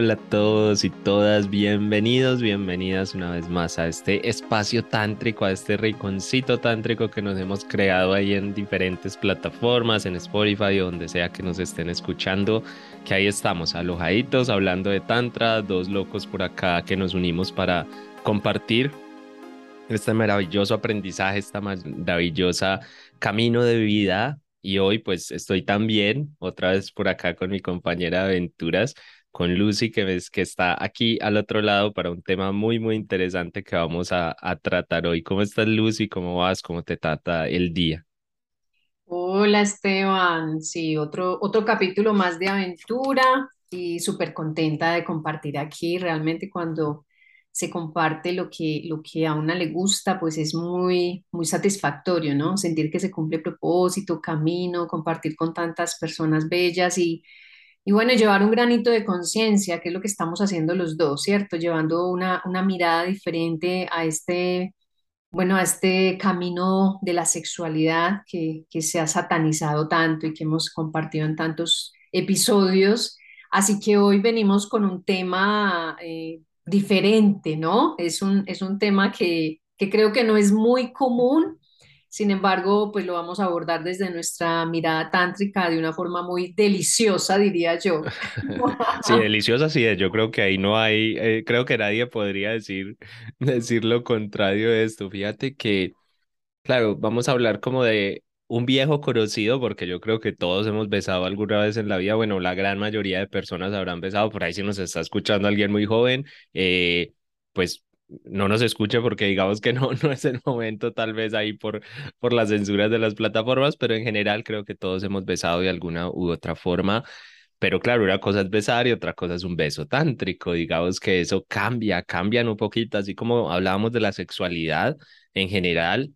Hola a todos y todas, bienvenidos, bienvenidas una vez más a este espacio tántrico, a este rinconcito tántrico que nos hemos creado ahí en diferentes plataformas, en Spotify donde sea que nos estén escuchando, que ahí estamos, alojaditos, hablando de tantra, dos locos por acá que nos unimos para compartir este maravilloso aprendizaje, esta maravillosa camino de vida. Y hoy pues estoy también otra vez por acá con mi compañera de aventuras con Lucy, que, ves, que está aquí al otro lado para un tema muy, muy interesante que vamos a, a tratar hoy. ¿Cómo estás, Lucy? ¿Cómo vas? ¿Cómo te trata el día? Hola Esteban, sí, otro, otro capítulo más de aventura y súper contenta de compartir aquí. Realmente cuando se comparte lo que, lo que a una le gusta, pues es muy, muy satisfactorio, ¿no? Sentir que se cumple propósito, camino, compartir con tantas personas bellas y y bueno, llevar un granito de conciencia, que es lo que estamos haciendo los dos, ¿cierto? Llevando una, una mirada diferente a este, bueno, a este camino de la sexualidad que, que se ha satanizado tanto y que hemos compartido en tantos episodios. Así que hoy venimos con un tema eh, diferente, ¿no? Es un, es un tema que, que creo que no es muy común sin embargo, pues lo vamos a abordar desde nuestra mirada tántrica de una forma muy deliciosa, diría yo. Sí, deliciosa sí es. Yo creo que ahí no hay, eh, creo que nadie podría decir, decir lo contrario de esto. Fíjate que, claro, vamos a hablar como de un viejo conocido, porque yo creo que todos hemos besado alguna vez en la vida. Bueno, la gran mayoría de personas habrán besado. Por ahí si nos está escuchando alguien muy joven, eh, pues no nos escuche porque digamos que no, no es el momento tal vez ahí por, por las censuras de las plataformas, pero en general creo que todos hemos besado de alguna u otra forma. Pero claro, una cosa es besar y otra cosa es un beso tántrico. Digamos que eso cambia, cambian un poquito, así como hablábamos de la sexualidad en general,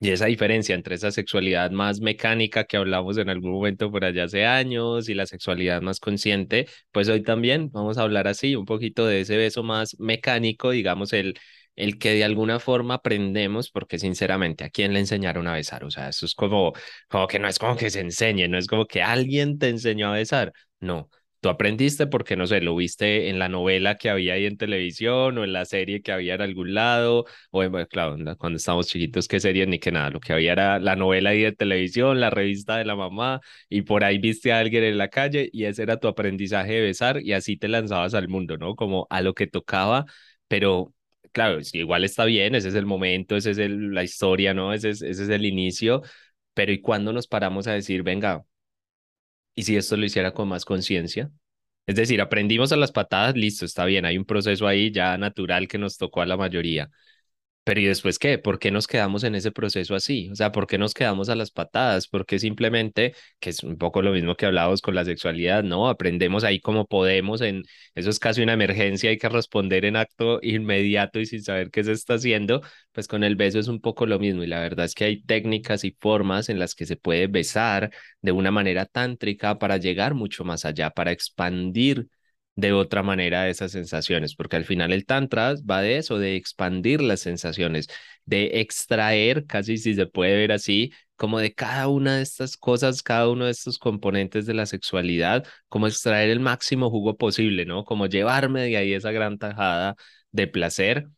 y esa diferencia entre esa sexualidad más mecánica que hablamos en algún momento por allá hace años y la sexualidad más consciente, pues hoy también vamos a hablar así, un poquito de ese beso más mecánico, digamos, el, el que de alguna forma aprendemos, porque sinceramente, ¿a quién le enseñaron a besar? O sea, eso es como, como que no es como que se enseñe, no es como que alguien te enseñó a besar, no Tú aprendiste porque, no sé, lo viste en la novela que había ahí en televisión o en la serie que había en algún lado, o en, claro, cuando estábamos chiquitos, qué serie ni qué nada, lo que había era la novela ahí de televisión, la revista de la mamá, y por ahí viste a alguien en la calle y ese era tu aprendizaje de besar y así te lanzabas al mundo, ¿no? Como a lo que tocaba, pero claro, igual está bien, ese es el momento, esa es la historia, ¿no? Ese es, ese es el inicio, pero ¿y cuándo nos paramos a decir, venga, ¿Y si esto lo hiciera con más conciencia? Es decir, aprendimos a las patadas, listo, está bien, hay un proceso ahí ya natural que nos tocó a la mayoría, pero ¿y después qué? ¿Por qué nos quedamos en ese proceso así? O sea, ¿por qué nos quedamos a las patadas? Porque simplemente, que es un poco lo mismo que hablábamos con la sexualidad, ¿no? Aprendemos ahí como podemos, en eso es casi una emergencia, hay que responder en acto inmediato y sin saber qué se está haciendo, pues con el beso es un poco lo mismo y la verdad es que hay técnicas y formas en las que se puede besar de una manera tántrica para llegar mucho más allá, para expandir de otra manera esas sensaciones, porque al final el tantra va de eso, de expandir las sensaciones, de extraer, casi si se puede ver así, como de cada una de estas cosas, cada uno de estos componentes de la sexualidad, como extraer el máximo jugo posible, ¿no? Como llevarme de ahí esa gran tajada de placer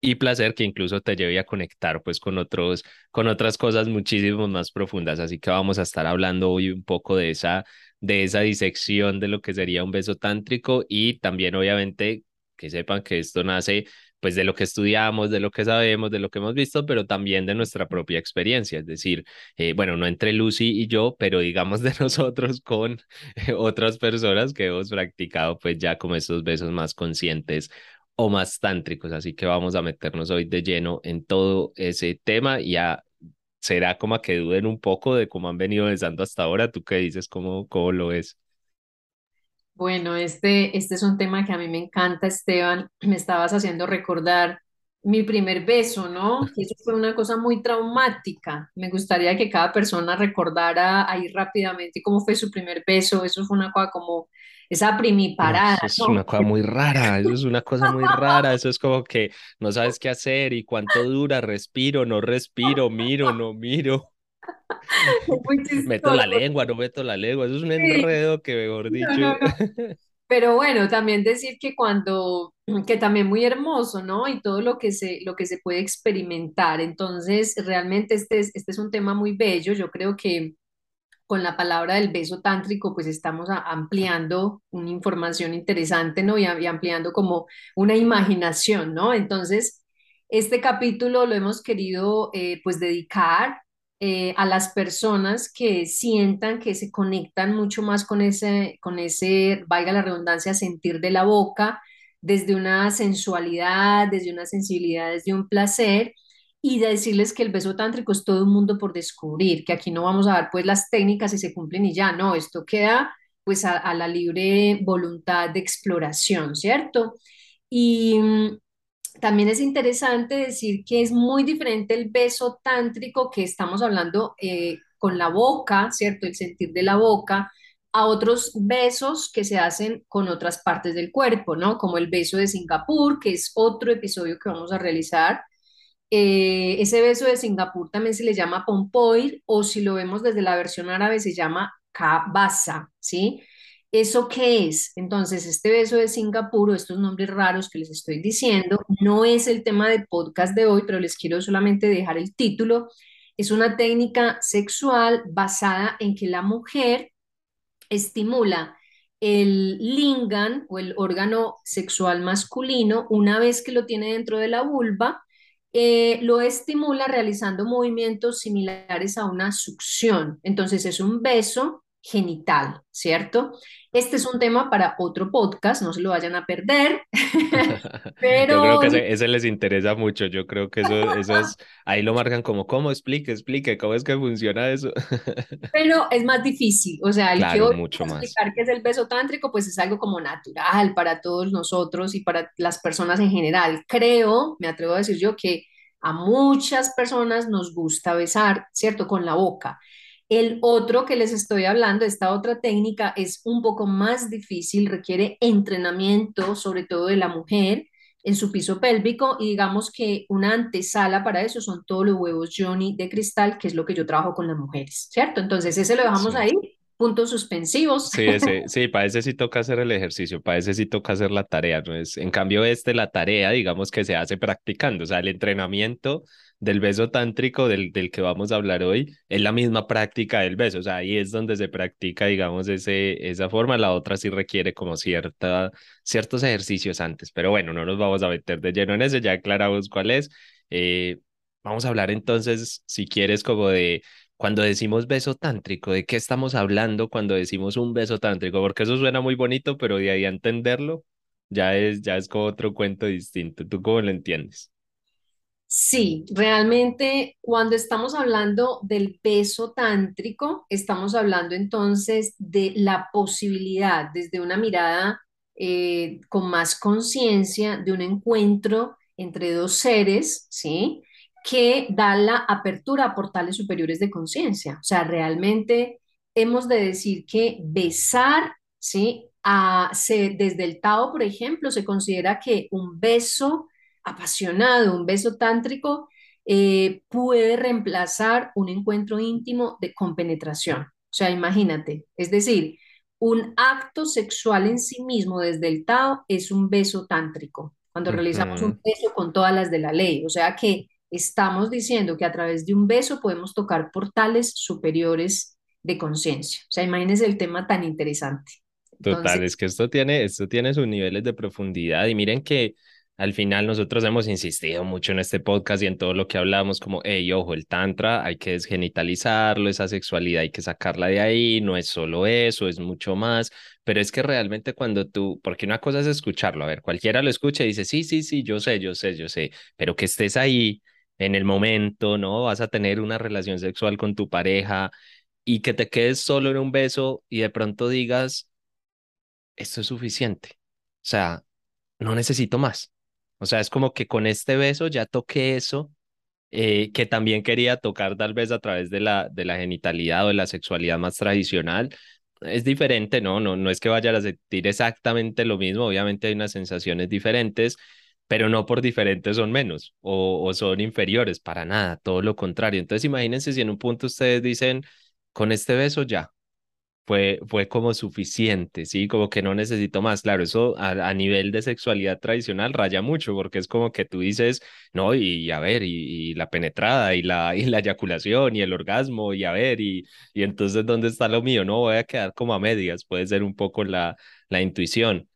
y placer que incluso te lleve a conectar pues con otros con otras cosas muchísimo más profundas así que vamos a estar hablando hoy un poco de esa de esa disección de lo que sería un beso tántrico y también obviamente que sepan que esto nace pues de lo que estudiamos, de lo que sabemos, de lo que hemos visto, pero también de nuestra propia experiencia, es decir, eh, bueno, no entre Lucy y yo, pero digamos de nosotros con otras personas que hemos practicado pues ya como estos besos más conscientes o más tántricos, así que vamos a meternos hoy de lleno en todo ese tema y a será como a que duden un poco de cómo han venido besando hasta ahora. ¿Tú qué dices? ¿Cómo, cómo lo ves? Bueno, este, este es un tema que a mí me encanta, Esteban. Me estabas haciendo recordar mi primer beso, ¿no? Que eso fue una cosa muy traumática. Me gustaría que cada persona recordara ahí rápidamente cómo fue su primer beso. Eso fue una cosa como esa No, primiparada, eso es una ¿no? cosa muy rara, eso es una cosa muy rara, eso es como que no sabes qué hacer y cuánto dura, respiro, no respiro, miro, no miro, meto la lengua, no meto la lengua, eso es un enredo que, mejor no, no, dicho, no. Pero bueno, también decir que cuando, que también muy hermoso, ¿no? Y todo lo que se, lo que se puede experimentar. Entonces, realmente este es, este es un tema muy bello. Yo creo que con la palabra del beso tántrico, pues estamos ampliando una información interesante, ¿no? Y ampliando como una imaginación, ¿no? Entonces, este capítulo lo hemos querido, eh, pues, dedicar eh, a las personas que sientan que se conectan mucho más con ese, con ese, valga la redundancia, sentir de la boca, desde una sensualidad, desde una sensibilidad, desde un placer y de decirles que el beso tántrico es todo un mundo por descubrir, que aquí no vamos a dar pues las técnicas y se cumplen y ya, no, esto queda pues a, a la libre voluntad de exploración, ¿cierto? Y mm, también es interesante decir que es muy diferente el beso tántrico que estamos hablando eh, con la boca, ¿cierto? El sentir de la boca, a otros besos que se hacen con otras partes del cuerpo, ¿no? Como el beso de Singapur, que es otro episodio que vamos a realizar eh, ese beso de Singapur también se le llama pompoir o si lo vemos desde la versión árabe se llama kabasa, ¿sí? ¿Eso qué es? Entonces, este beso de Singapur o estos nombres raros que les estoy diciendo no es el tema del podcast de hoy, pero les quiero solamente dejar el título. Es una técnica sexual basada en que la mujer estimula el lingam o el órgano sexual masculino una vez que lo tiene dentro de la vulva, eh, lo estimula realizando movimientos similares a una succión. Entonces es un beso genital, ¿cierto? Este es un tema para otro podcast, no se lo vayan a perder, yo creo pero que ese, ese les interesa mucho, yo creo que eso, eso es, ahí lo marcan como, ¿cómo? Explique, explique, ¿cómo es que funciona eso? Pero es más difícil, o sea, el que Claro, hoy mucho más. explicar qué es el beso tántrico, pues es algo como natural para todos nosotros y para las personas en general. Creo, me atrevo a decir yo, que a muchas personas nos gusta besar, ¿cierto? Con la boca. El otro que les estoy hablando, esta otra técnica, es un poco más difícil, requiere entrenamiento, sobre todo de la mujer en su piso pélvico y digamos que una antesala para eso son todos los huevos Johnny de cristal, que es lo que yo trabajo con las mujeres, ¿cierto? Entonces ese lo dejamos Sí. ahí, puntos suspensivos. Sí, ese, sí, para ese sí toca hacer el ejercicio, para ese sí toca hacer la tarea, ¿no? Es, en cambio, este, la tarea, digamos que se hace practicando, o sea, el entrenamiento del beso tántrico del, del que vamos a hablar hoy es la misma práctica del beso, o sea, ahí es donde se practica, digamos, ese, esa forma, la otra sí requiere como cierta, ciertos ejercicios antes, pero bueno, no nos vamos a meter de lleno en eso, ya aclaramos cuál es. Eh, vamos a hablar entonces, si quieres, como de cuando decimos beso tántrico, ¿de qué estamos hablando cuando decimos un beso tántrico? Porque eso suena muy bonito, pero de ahí a entenderlo ya es, ya es como otro cuento distinto. ¿Tú cómo lo entiendes? Sí, realmente cuando estamos hablando del beso tántrico, estamos hablando entonces de la posibilidad desde una mirada eh, con más conciencia de un encuentro entre dos seres, ¿sí? Que da la apertura a portales superiores de conciencia. O sea, realmente hemos de decir que besar, ¿sí? A- se- desde el Tao, por ejemplo, se considera que un beso apasionado, un beso tántrico, eh, puede reemplazar un encuentro íntimo de compenetración. O sea, imagínate, es decir, un acto sexual en sí mismo desde el Tao es un beso tántrico, cuando realizamos un beso con todas las de la ley. O sea que estamos diciendo que a través de un beso podemos tocar portales superiores de conciencia. O sea, imagínense el tema tan interesante. Entonces, Total, es que esto tiene, esto tiene sus niveles de profundidad y miren que al final nosotros hemos insistido mucho en este podcast y en todo lo que hablamos, como, hey, ojo, el tantra hay que desgenitalizarlo, esa sexualidad hay que sacarla de ahí, no es solo eso, es mucho más, pero es que realmente cuando tú, porque una cosa es escucharlo, a ver, cualquiera lo escucha y dice, sí, sí, sí, yo sé, yo sé, yo sé, pero que estés ahí en el momento, ¿no? Vas a tener una relación sexual con tu pareja y que te quedes solo en un beso y de pronto digas, esto es suficiente. O sea, no necesito más. O sea, es como que con este beso ya toqué eso eh, que también quería tocar tal vez a través de la, de la genitalidad o de la sexualidad más tradicional. Es diferente, ¿no? No, no es que vayan a sentir exactamente lo mismo, obviamente hay unas sensaciones diferentes, pero no por diferentes son menos o, son inferiores, para nada, todo lo contrario. Entonces imagínense si en un punto ustedes dicen, con este beso ya, fue, fue como suficiente, ¿sí? Como que no necesito más. Claro, eso a, nivel de sexualidad tradicional raya mucho, porque es como que tú dices, no, y, a ver, y, y, la penetrada, y la, y la eyaculación, y el orgasmo, y a ver, y, y entonces, ¿dónde está lo mío? No, voy a quedar como a medias, puede ser un poco la, la intuición.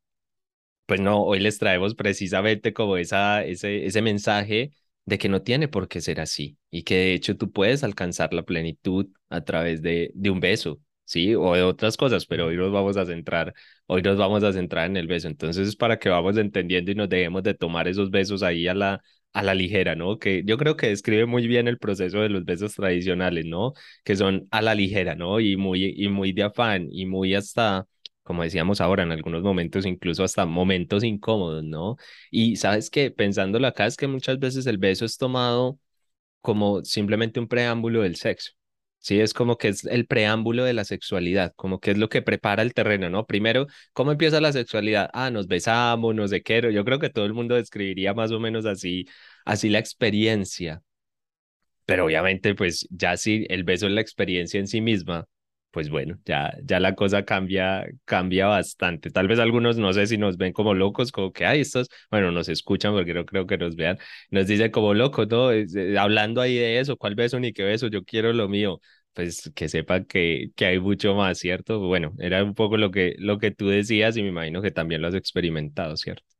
Pues no, hoy les traemos precisamente como esa, ese, ese mensaje de que no tiene por qué ser así y que de hecho tú puedes alcanzar la plenitud a través de, de un beso, ¿sí? O de otras cosas, pero hoy nos vamos a centrar, hoy nos vamos a centrar en el beso. Entonces es para que vamos entendiendo y nos dejemos de tomar esos besos ahí a la, a la ligera, ¿no? Que yo creo que describe muy bien el proceso de los besos tradicionales, ¿no? Que son a la ligera, ¿no? Y muy, y muy de afán y muy hasta como decíamos ahora, en algunos momentos, incluso hasta momentos incómodos, ¿no? Y sabes que pensándolo acá es que muchas veces el beso es tomado como simplemente un preámbulo del sexo. Sí, es como que es el preámbulo de la sexualidad, como que es lo que prepara el terreno, ¿no? Primero, ¿cómo empieza la sexualidad? Ah, nos besamos, nos de qué. Yo creo que todo el mundo describiría más o menos así, así la experiencia. Pero obviamente, pues ya si el beso es la experiencia en sí misma, pues bueno, ya, ya la cosa cambia, cambia bastante. Tal vez algunos, no sé si nos ven como locos, como que, ay, estos, bueno, nos escuchan porque no creo que nos vean, nos dicen como locos, ¿no? Eh, hablando ahí de eso, ¿cuál beso ni qué beso? Yo quiero lo mío. Pues que sepan que, que hay mucho más, ¿cierto? Bueno, era un poco lo que, lo que tú decías y me imagino que también lo has experimentado, ¿cierto?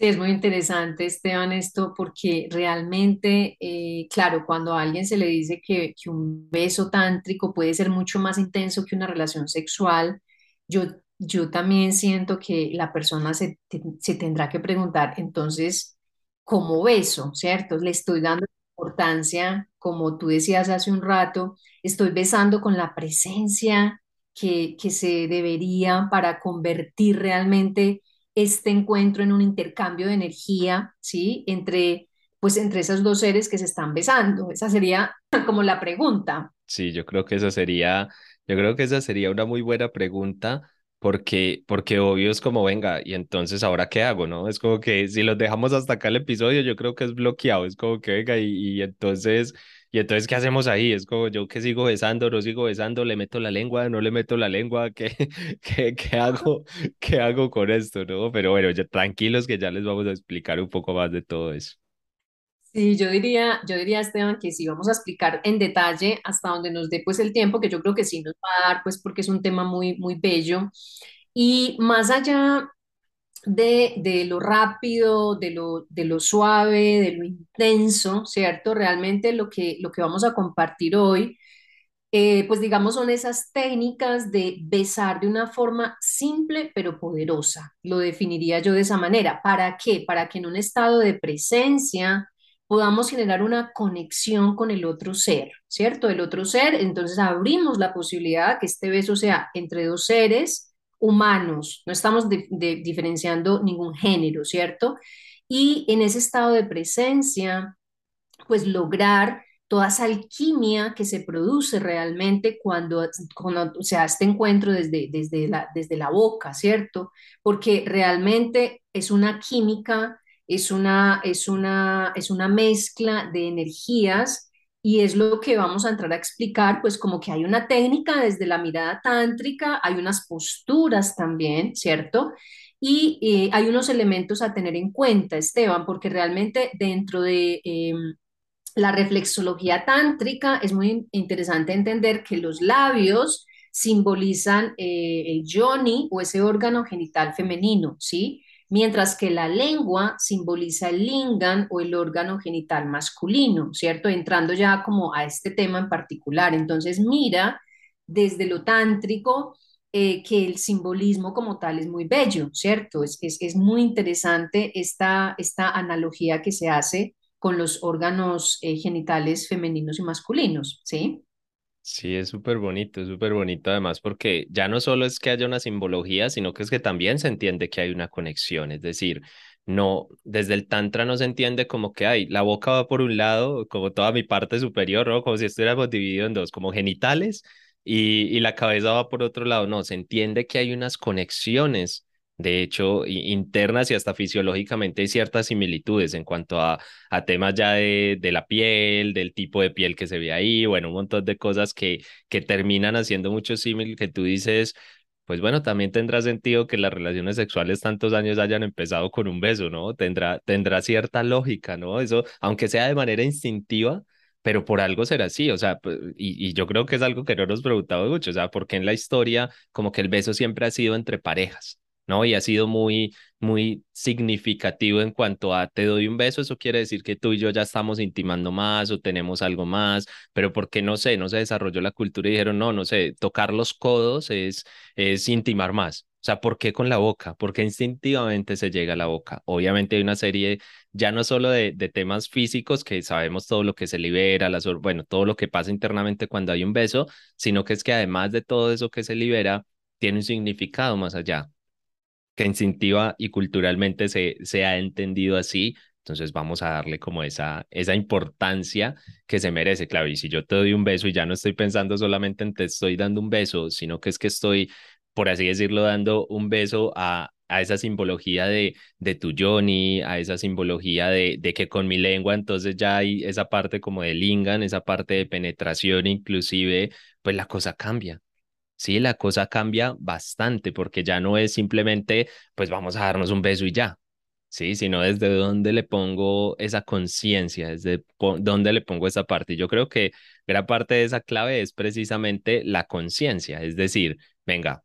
Es muy interesante, Esteban, esto porque realmente, eh, claro, cuando a alguien se le dice que, que un beso tántrico puede ser mucho más intenso que una relación sexual, yo, yo también siento que la persona se, se tendrá que preguntar, entonces, ¿cómo beso? ¿Cierto? Le estoy dando importancia, como tú decías hace un rato, estoy besando con la presencia que, que se debería para convertir realmente este encuentro en un intercambio de energía, ¿sí? Entre, pues entre esos dos seres que se están besando. Esa sería como la pregunta. Sí, yo creo que esa sería, yo creo que esa sería una muy buena pregunta porque, porque obvio es como, venga, y entonces ahora qué hago, ¿no? Es como que si los dejamos hasta acá el episodio, yo creo que es bloqueado, es como que venga, y, y entonces, y entonces, ¿qué hacemos ahí? Es como yo que sigo besando, no sigo besando, le meto la lengua, no le meto la lengua, ¿qué, qué, qué hago, qué hago con esto, ¿no? Pero bueno, ya tranquilos que ya les vamos a explicar un poco más de todo eso. Sí, yo diría, yo diría, Esteban, que si vamos a explicar en detalle hasta donde nos dé pues el tiempo, que yo creo que sí nos va a dar, pues porque es un tema muy, muy bello. Y más allá de, de lo rápido, de lo, de lo suave, de lo intenso, ¿cierto? Realmente lo que, lo que vamos a compartir hoy eh, pues digamos, son esas técnicas de besar de una forma simple pero poderosa. Lo definiría yo de esa manera. ¿Para qué? Para que en un estado de presencia podamos generar una conexión con el otro ser, ¿cierto? El otro ser, entonces abrimos la posibilidad que este beso sea entre dos seres humanos, no estamos de- diferenciando ningún género, ¿cierto? Y en ese estado de presencia pues lograr toda esa alquimia que se produce realmente cuando, cuando se da este encuentro desde, desde la, desde la boca, ¿cierto? Porque realmente es una química, es una, es una, es una mezcla de energías y es lo que vamos a entrar a explicar, pues como que hay una técnica desde la mirada tántrica, hay unas posturas también, ¿cierto? Y eh, hay unos elementos a tener en cuenta, Esteban, porque realmente dentro de, eh, la reflexología tántrica es muy interesante entender que los labios simbolizan eh, el yoni o ese órgano genital femenino, ¿sí? Mientras que la lengua simboliza el lingam o el órgano genital masculino, ¿cierto? Entrando ya como a este tema en particular. Entonces, mira desde lo tántrico eh, que el simbolismo como tal es muy bello, ¿cierto? Es, es, es muy interesante esta, esta analogía que se hace con los órganos eh, genitales femeninos y masculinos, ¿sí? Sí, es súper bonito, es súper bonito además porque ya no solo es que haya una simbología, sino que es que también se entiende que hay una conexión. Es decir, no, desde el tantra no se entiende como que hay, la boca va por un lado, como toda mi parte superior, ¿no? Como si estuviéramos divididos en dos, como genitales y, y la cabeza va por otro lado. No, se entiende que hay unas conexiones de hecho, internas y hasta fisiológicamente hay ciertas similitudes en cuanto a, a temas ya de, de, la piel, del tipo de piel que se ve ahí, bueno, un montón de cosas que, que terminan haciendo mucho símil que tú dices, pues bueno, también tendrá sentido que las relaciones sexuales tantos años hayan empezado con un beso, ¿no? Tendrá, tendrá cierta lógica, ¿no? Eso, aunque sea de manera instintiva, pero por algo será así, o sea, pues, y, y yo creo que es algo que no nos preguntamos mucho, o sea, porque en la historia como que el beso siempre ha sido entre parejas. ¿No? Y ha sido muy, muy significativo en cuanto a te doy un beso, eso quiere decir que tú y yo ya estamos intimando más o tenemos algo más, pero porque no sé, no se desarrolló la cultura y dijeron, no, no sé, tocar los codos es, es intimar más. O sea, ¿por qué con la boca? Porque instintivamente se llega a la boca. Obviamente hay una serie, ya no solo de, de temas físicos, que sabemos todo lo que se libera, las, bueno, todo lo que pasa internamente cuando hay un beso, sino que es que además de todo eso que se libera, tiene un significado más allá que instintiva y culturalmente se, se ha entendido así. Entonces vamos a darle como esa, esa importancia que se merece, claro. Y si yo te doy un beso y ya no estoy pensando solamente en te estoy dando un beso, sino que es que estoy, por así decirlo, dando un beso a, a esa simbología de, de tu Johnny, a esa simbología de, de que con mi lengua, entonces ya hay esa parte como de lingan, esa parte de penetración inclusive, pues la cosa cambia. Sí, la cosa cambia bastante porque ya no es simplemente, pues vamos a darnos un beso y ya, sí, sino desde dónde le pongo esa conciencia, desde dónde le pongo esa parte. Yo creo que gran parte de esa clave es precisamente la conciencia, es decir, venga,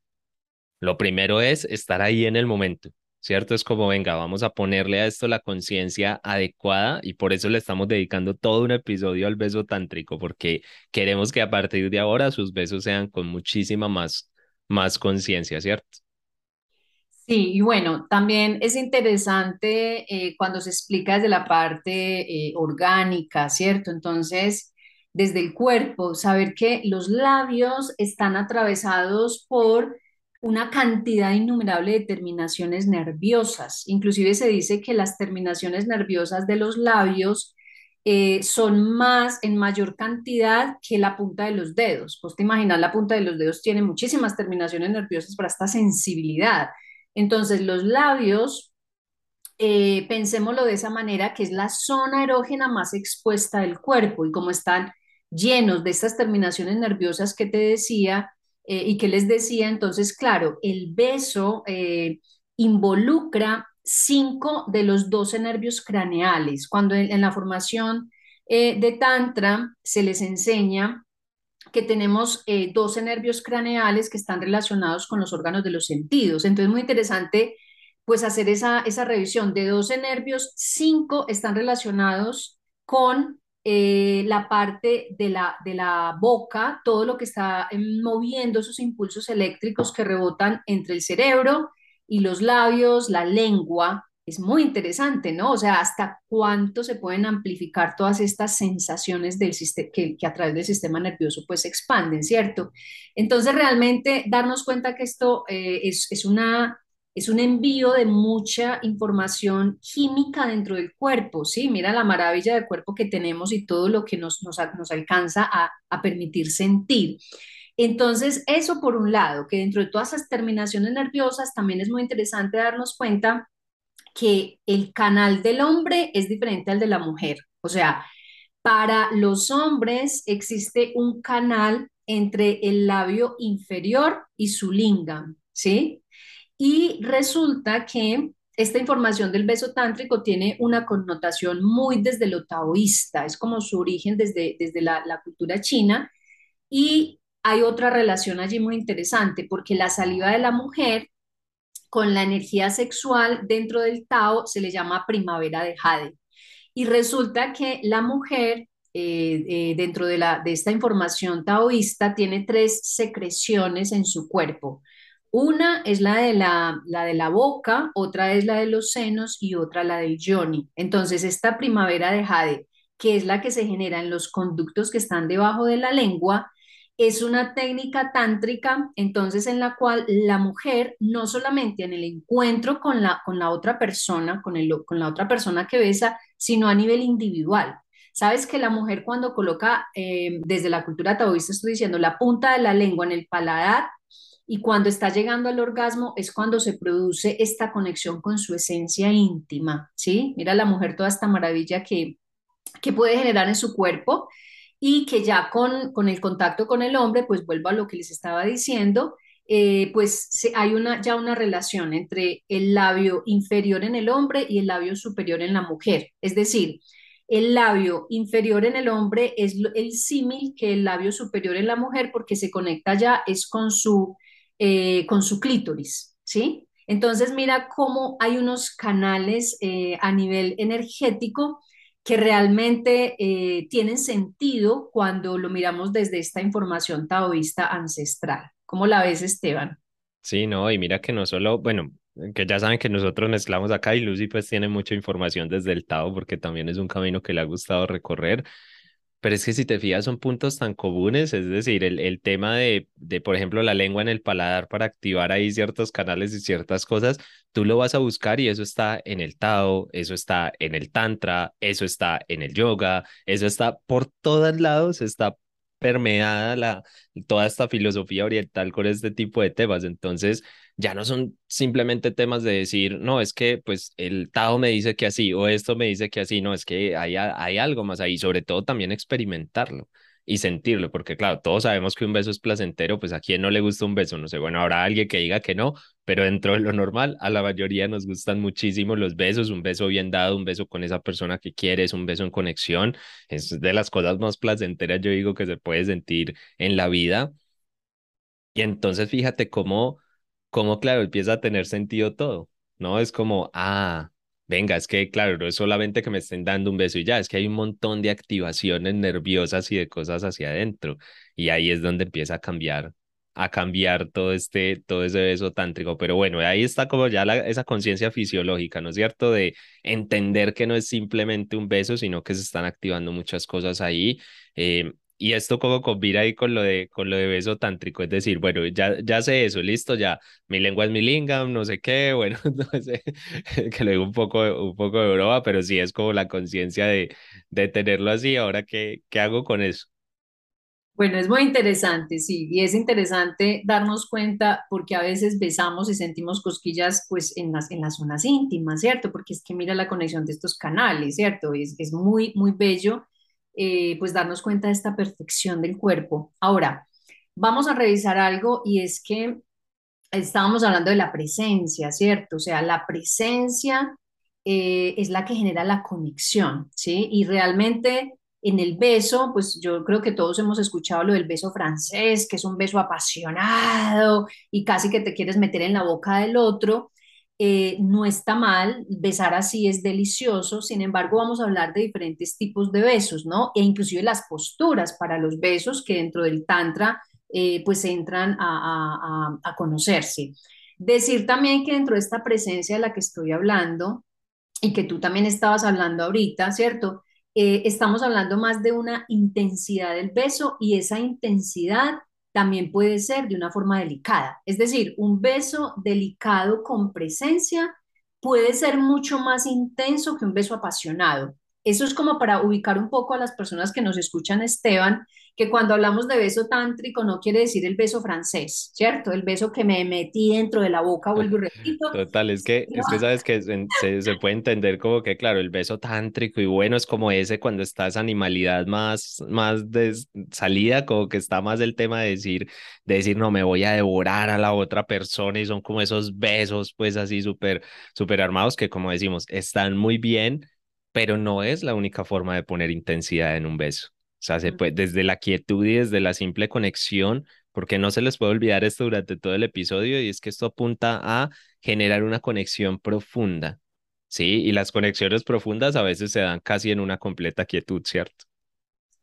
lo primero es estar ahí en el momento. ¿Cierto? Es como, venga, vamos a ponerle a esto la conciencia adecuada y por eso le estamos dedicando todo un episodio al beso tántrico, porque queremos que a partir de ahora sus besos sean con muchísima más, más conciencia, ¿cierto? Sí, y bueno, también es interesante eh, cuando se explica desde la parte eh, orgánica, ¿cierto? Entonces, desde el cuerpo, saber que los labios están atravesados por una cantidad innumerable de terminaciones nerviosas. Inclusive se dice que las terminaciones nerviosas de los labios eh, son más en mayor cantidad que la punta de los dedos. Pues te la punta de los dedos tiene muchísimas terminaciones nerviosas para esta sensibilidad. Entonces, los labios, eh, pensémoslo de esa manera, que es la zona erógena más expuesta del cuerpo y como están llenos de estas terminaciones nerviosas que te decía, eh, y que les decía, entonces, claro, el beso eh, involucra cinco de los doce nervios craneales. Cuando en, la formación eh, de Tantra se les enseña que tenemos 12 nervios craneales que están relacionados con los órganos de los sentidos. Entonces, muy interesante pues hacer esa, esa revisión de 12 nervios, cinco están relacionados con eh, la parte de la, de la boca, todo lo que está moviendo esos impulsos eléctricos que rebotan entre el cerebro y los labios, la lengua. Es muy interesante, ¿no? O sea, hasta cuánto se pueden amplificar todas estas sensaciones del que, que a través del sistema nervioso pues se expanden, ¿cierto? Entonces, realmente darnos cuenta que esto eh, es, es una es un envío de mucha información química dentro del cuerpo, ¿sí? Mira la maravilla del cuerpo que tenemos y todo lo que nos, nos, alcanza a, a, permitir sentir. Entonces, eso por un lado, que dentro de todas esas terminaciones nerviosas también es muy interesante darnos cuenta que el canal del hombre es diferente al de la mujer. O sea, para los hombres existe un canal entre el labio inferior y su lingam, ¿sí? Y resulta que esta información del beso tántrico tiene una connotación muy desde lo taoísta, es como su origen desde, desde la, cultura china. Y hay otra relación allí muy interesante, porque la saliva de la mujer con la energía sexual dentro del Tao se le llama primavera de Jade. Y resulta que la mujer, eh, eh, dentro de, la, de esta información taoísta, tiene tres secreciones en su cuerpo. Una es la de la, la de la boca, otra es la de los senos y otra la del yoni. Entonces, esta primavera de jade, que es la que se genera en los conductos que están debajo de la lengua, es una técnica tántrica, entonces en la cual la mujer no solamente en el encuentro con la, con la otra persona, con, el, con la otra persona que besa, sino a nivel individual. Sabes que la mujer cuando coloca, eh, desde la cultura taoísta estoy diciendo, la punta de la lengua en el paladar y cuando está llegando al orgasmo es cuando se produce esta conexión con su esencia íntima, ¿sí? Mira la mujer toda esta maravilla que, que puede generar en su cuerpo y que ya con, con el contacto con el hombre, pues vuelvo a lo que les estaba diciendo, eh, pues se, hay una, ya una relación entre el labio inferior en el hombre y el labio superior en la mujer. Es decir, el labio inferior en el hombre es el símil que el labio superior en la mujer porque se conecta ya es con su, eh, con su clítoris, ¿sí? Entonces mira cómo hay unos canales eh, a nivel energético que realmente eh, tienen sentido cuando lo miramos desde esta información taoísta ancestral. ¿Cómo la ves, Esteban? Sí, no, y mira que no solo, bueno, que ya saben que nosotros mezclamos acá y Lucy pues tiene mucha información desde el Tao porque también es un camino que le ha gustado recorrer pero es que si te fijas, son puntos tan comunes, es decir, el, el tema de, de, por ejemplo, la lengua en el paladar para activar ahí ciertos canales y ciertas cosas, tú lo vas a buscar y eso está en el Tao, eso está en el Tantra, eso está en el yoga, eso está por todos lados, está permeada la, toda esta filosofía oriental con este tipo de temas. Entonces, ya no son simplemente temas de decir, no, es que pues el Tao me dice que así o esto me dice que así, no, es que hay, hay algo más ahí, sobre todo también experimentarlo y sentirlo, porque claro, todos sabemos que un beso es placentero, pues a quién no le gusta un beso, no sé, bueno, habrá alguien que diga que no, pero dentro de lo normal, a la mayoría nos gustan muchísimo los besos, un beso bien dado, un beso con esa persona que quieres, un beso en conexión, es de las cosas más placenteras, yo digo, que se puede sentir en la vida. Y entonces fíjate cómo, cómo, claro, empieza a tener sentido todo, ¿no? Es como, ah, venga, es que, claro, no es solamente que me estén dando un beso y ya, es que hay un montón de activaciones nerviosas y de cosas hacia adentro. Y ahí es donde empieza a cambiar, a cambiar todo este, todo ese beso tántrico. Pero bueno, ahí está como ya esa conciencia fisiológica, ¿no es cierto? De entender que no es simplemente un beso, sino que se están activando muchas cosas ahí. Eh, y esto como combina ahí con lo de, con lo de beso tántrico, es decir, bueno, ya, ya sé eso, listo, ya, mi lengua es mi lingam, no sé qué, bueno, no sé, que lo digo un poco, un poco de broma, pero sí es como la conciencia de, de tenerlo así, ahora qué, qué hago con eso. Bueno, es muy interesante, sí, y es interesante darnos cuenta porque a veces besamos y sentimos cosquillas pues en las, en las zonas íntimas, ¿cierto? Porque es que mira la conexión de estos canales, ¿cierto? Es, es muy, muy bello eh, pues darnos cuenta de esta perfección del cuerpo. Ahora, vamos a revisar algo y es que estábamos hablando de la presencia, ¿cierto? O sea, la presencia eh, es la que genera la conexión, ¿sí? Y realmente en el beso, pues yo creo que todos hemos escuchado lo del beso francés, que es un beso apasionado y casi que te quieres meter en la boca del otro. Eh, no está mal, besar así es delicioso, sin embargo vamos a hablar de diferentes tipos de besos, ¿no? E inclusive las posturas para los besos que dentro del tantra eh, pues entran a, a, conocerse. Decir también que dentro de esta presencia de la que estoy hablando y que tú también estabas hablando ahorita, ¿cierto? Eh, estamos hablando más de una intensidad del beso y esa intensidad también puede ser de una forma delicada. Es decir, un beso delicado con presencia puede ser mucho más intenso que un beso apasionado. Eso es como para ubicar un poco a las personas que nos escuchan, Esteban, que cuando hablamos de beso tántrico no quiere decir el beso francés, ¿cierto? El beso que me metí dentro de la boca, vuelvo y repito. Total, es que, es que sabes que se, se, puede entender como que, claro, el beso tántrico y bueno es como ese cuando está esa animalidad más, más de salida, como que está más el tema de decir, de decir, no, me voy a devorar a la otra persona y son como esos besos, pues así súper, súper armados que como decimos, están muy bien, pero no es la única forma de poner intensidad en un beso. O sea, se puede, desde la quietud y desde la simple conexión, porque no se les puede olvidar esto durante todo el episodio, y es que esto apunta a generar una conexión profunda, ¿sí? Y las conexiones profundas a veces se dan casi en una completa quietud, ¿cierto?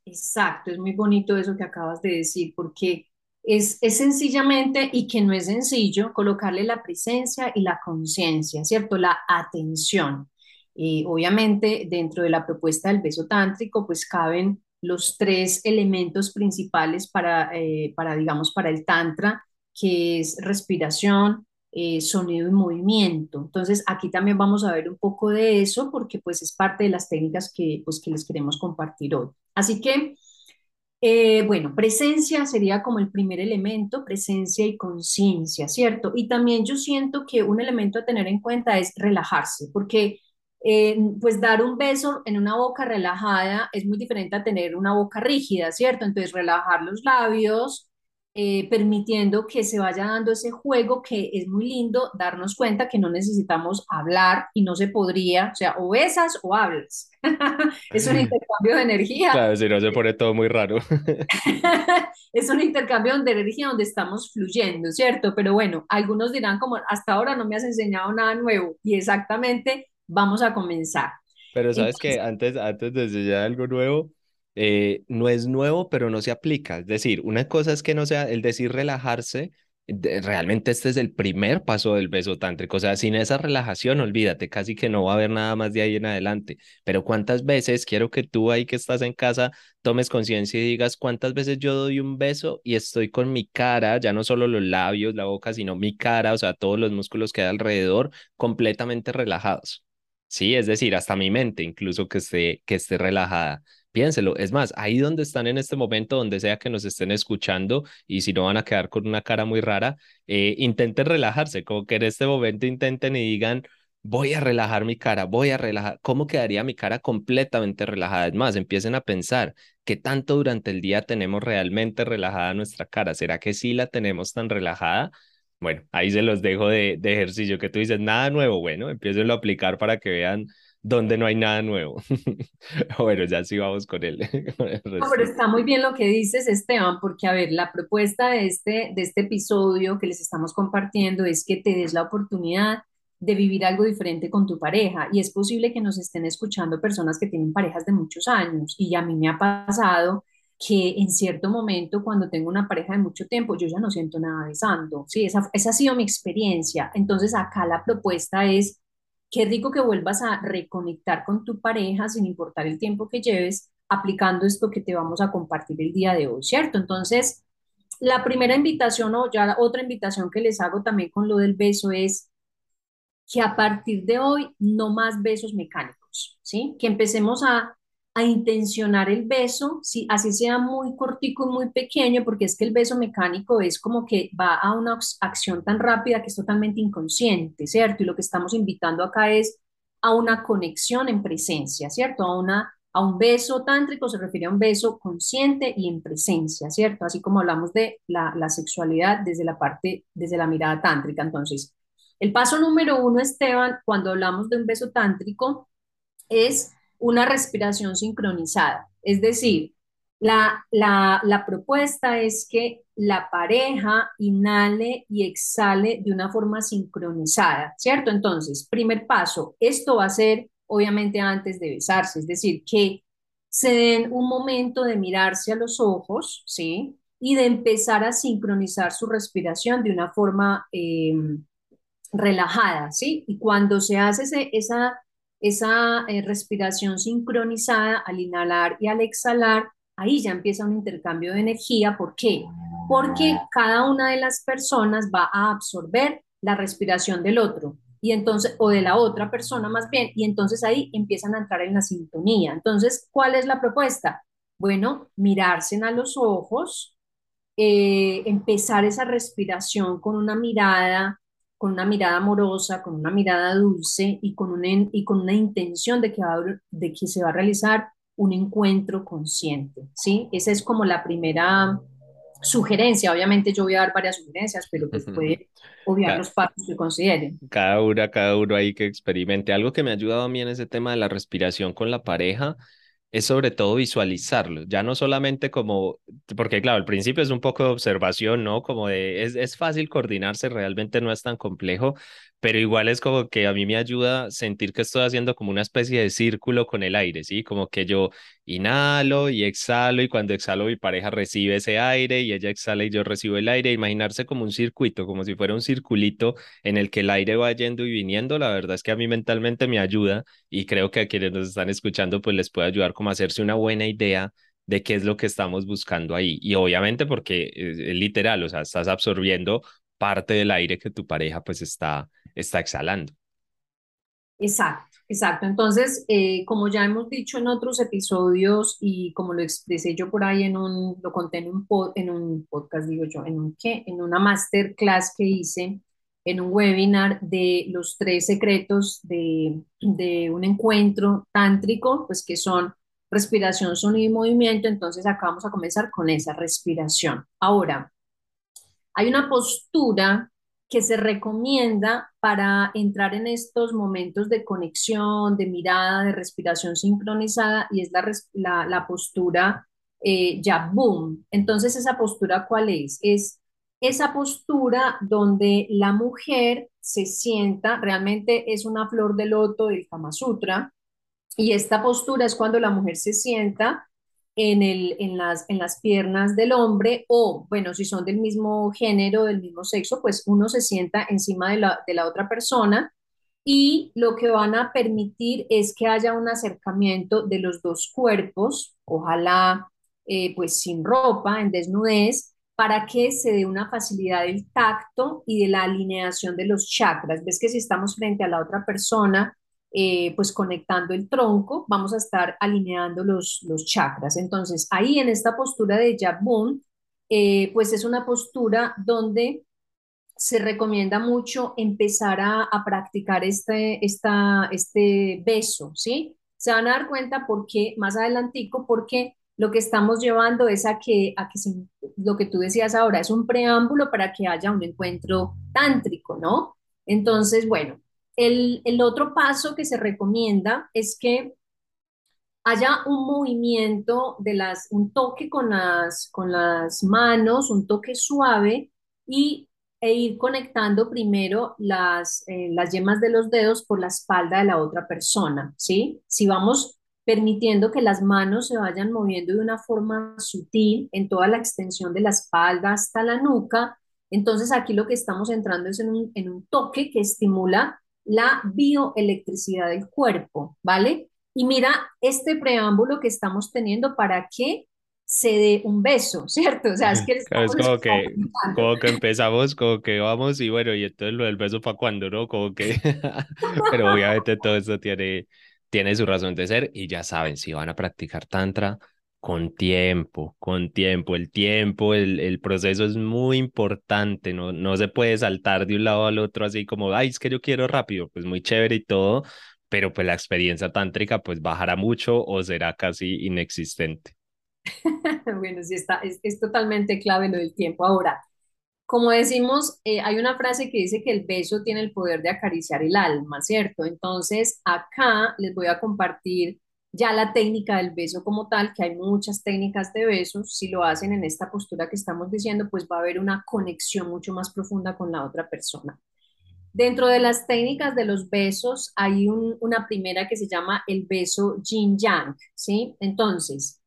Exacto, es muy bonito eso que acabas de decir, porque es, es sencillamente, y que no es sencillo, colocarle la presencia y la conciencia, ¿cierto? La atención. Y obviamente, dentro de la propuesta del beso tántrico, pues caben los tres elementos principales para, eh, para, digamos, para el tantra, que es respiración, eh, sonido y movimiento. Entonces, aquí también vamos a ver un poco de eso porque pues es parte de las técnicas que, pues, que les queremos compartir hoy. Así que, eh, bueno, presencia sería como el primer elemento, presencia y conciencia, ¿cierto? Y también yo siento que un elemento a tener en cuenta es relajarse, porque eh, pues dar un beso en una boca relajada es muy diferente a tener una boca rígida, ¿cierto? Entonces relajar los labios, eh, permitiendo que se vaya dando ese juego que es muy lindo, darnos cuenta que no necesitamos hablar y no se podría, o sea, o besas o hablas. es un intercambio de energía. Claro, si no se pone todo muy raro. es un intercambio de energía donde estamos fluyendo, ¿cierto? Pero bueno, algunos dirán como, hasta ahora no me has enseñado nada nuevo y exactamente vamos a comenzar. Pero sabes que antes, antes de enseñar algo nuevo, eh, no es nuevo, pero no se aplica. Es decir, una cosa es que no sea el decir relajarse, realmente este es el primer paso del beso tántrico. O sea, sin esa relajación, olvídate, casi que no va a haber nada más de ahí en adelante. Pero cuántas veces quiero que tú ahí que estás en casa tomes conciencia y digas cuántas veces yo doy un beso y estoy con mi cara, ya no solo los labios, la boca, sino mi cara, o sea, todos los músculos que hay alrededor completamente relajados. Sí, es decir, hasta mi mente incluso que esté, que esté relajada. Piénselo, es más, ahí donde están en este momento, donde sea que nos estén escuchando, y si no van a quedar con una cara muy rara, eh, intenten relajarse, como que en este momento intenten y digan, voy a relajar mi cara, voy a relajar, ¿cómo quedaría mi cara completamente relajada? Es más, empiecen a pensar, ¿qué tanto durante el día tenemos realmente relajada nuestra cara? ¿Será que sí la tenemos tan relajada? Bueno, ahí se los dejo de, de ejercicio, que tú dices, nada nuevo, bueno, empiecen a aplicar para que vean donde no hay nada nuevo. bueno, ya sí vamos con él. no, pero está muy bien lo que dices, Esteban, porque a ver, la propuesta de este, de este episodio que les estamos compartiendo es que te des la oportunidad de vivir algo diferente con tu pareja. Y es posible que nos estén escuchando personas que tienen parejas de muchos años. Y a mí me ha pasado que en cierto momento, cuando tengo una pareja de mucho tiempo, yo ya no siento nada besando. Sí, esa, esa ha sido mi experiencia. Entonces, acá la propuesta es Qué rico que vuelvas a reconectar con tu pareja sin importar el tiempo que lleves aplicando esto que te vamos a compartir el día de hoy, ¿cierto? Entonces, la primera invitación o ya otra invitación que les hago también con lo del beso es que a partir de hoy no más besos mecánicos, ¿sí? Que empecemos a a intencionar el beso, si así sea muy cortico y muy pequeño, porque es que el beso mecánico es como que va a una acción tan rápida que es totalmente inconsciente, ¿cierto? Y lo que estamos invitando acá es a una conexión en presencia, ¿cierto? A, una, a un beso tántrico se refiere a un beso consciente y en presencia, ¿cierto? Así como hablamos de la, la sexualidad desde la parte, desde la mirada tántrica. Entonces, el paso número uno, Esteban, cuando hablamos de un beso tántrico, es una respiración sincronizada. Es decir, la, la, propuesta es que la pareja inhale y exhale de una forma sincronizada, ¿cierto? Entonces, primer paso, esto va a ser obviamente antes de besarse, es decir, que se den un momento de mirarse a los ojos, ¿sí? Y de empezar a sincronizar su respiración de una forma eh, relajada, ¿sí? Y cuando se hace esa esa eh, respiración sincronizada al inhalar y al exhalar, ahí ya empieza un intercambio de energía. ¿Por qué? Porque cada una de las personas va a absorber la respiración del otro y entonces o de la otra persona más bien y entonces ahí empiezan a entrar en la sintonía. Entonces, ¿cuál es la propuesta? Bueno, mirarse a los ojos, eh, empezar esa respiración con una mirada con una mirada amorosa, con una mirada dulce y con una, y con una intención de que, de que se va a realizar un encuentro consciente, ¿sí? Esa es como la primera sugerencia. Obviamente yo voy a dar varias sugerencias, pero pues puede obviar los pasos que consideren. Cada una, cada uno ahí que experimente. Algo que me ha ayudado a mí en ese tema de la respiración con la pareja es sobre todo visualizarlo, ya no solamente como, porque claro, al principio es un poco de observación, ¿no? Como de, es, es fácil coordinarse, realmente no es tan complejo, pero igual es como que a mí me ayuda sentir que estoy haciendo como una especie de círculo con el aire, ¿sí? Como que yo inhalo y exhalo y cuando exhalo mi pareja recibe ese aire y ella exhala y yo recibo el aire, imaginarse como un circuito, como si fuera un circulito en el que el aire va yendo y viniendo, la verdad es que a mí mentalmente me ayuda y creo que a quienes nos están escuchando pues les puede ayudar como a hacerse una buena idea de qué es lo que estamos buscando ahí. Y obviamente porque es, literal, o sea, estás absorbiendo parte del aire que tu pareja pues está, está exhalando. Exacto, exacto. Entonces, eh, como ya hemos dicho en otros episodios y como lo expresé yo por ahí en un, lo conté en un, pod- en un podcast, digo yo, en un qué, en una masterclass que hice, en un webinar de los tres secretos de, de un encuentro tántrico, pues que son respiración, sonido y movimiento. Entonces, acá vamos a comenzar con esa respiración. Ahora, hay una postura que se recomienda para entrar en estos momentos de conexión, de mirada, de respiración sincronizada y es la, la postura eh, ya boom. Entonces, ¿esa postura cuál es? Es esa postura donde la mujer se sienta, realmente es una flor de loto del Kama Sutra, y esta postura es cuando la mujer se sienta en el, en las, en las piernas del hombre o, bueno, si son del mismo género, del mismo sexo, pues uno se sienta encima de la, de la otra persona y lo que van a permitir es que haya un acercamiento de los dos cuerpos, ojalá eh, pues sin ropa, en desnudez, para que se dé una facilidad del tacto y de la alineación de los chakras. Ves que si estamos frente a la otra persona, eh, pues conectando el tronco, vamos a estar alineando los, los chakras. Entonces, ahí en esta postura de Jabun, eh, pues es una postura donde se recomienda mucho empezar a, a practicar este, esta, este beso, ¿sí? Se van a dar cuenta porque más adelantico, porque lo que estamos llevando es a que, a que se- lo que tú decías ahora es un preámbulo para que haya un encuentro tántrico, ¿no? Entonces, bueno, el, el otro paso que se recomienda es que haya un movimiento de las, un toque con las, con las manos, un toque suave y, e ir conectando primero las, eh, las yemas de los dedos por la espalda de la otra persona, ¿sí? Si vamos permitiendo que las manos se vayan moviendo de una forma sutil en toda la extensión de la espalda hasta la nuca, entonces aquí lo que estamos entrando es en un, en un toque que estimula la bioelectricidad del cuerpo, ¿vale? Y mira este preámbulo que estamos teniendo para que se dé un beso, ¿cierto? O sea, es que Claro, es como que, como que empezamos, como que vamos y bueno, y entonces lo del beso para cuando, ¿no? Como que, pero obviamente todo esto tiene, tiene su razón de ser y ya saben, si van a practicar tantra, con tiempo, con tiempo, el tiempo, el, el proceso es muy importante, no, no se puede saltar de un lado al otro así como, ay, es que yo quiero rápido, pues muy chévere y todo, pero pues la experiencia tántrica pues bajará mucho o será casi inexistente. Bueno, sí, está, es, es totalmente clave lo del tiempo. Ahora, como decimos, eh, hay una frase que dice que el beso tiene el poder de acariciar el alma, ¿cierto? Entonces, acá les voy a compartir ya la técnica del beso como tal, que hay muchas técnicas de besos. Si lo hacen en esta postura que estamos diciendo, pues va a haber una conexión mucho más profunda con la otra persona. Dentro de las técnicas de los besos, hay un- una primera que se llama el beso yin yang, ¿sí? Entonces,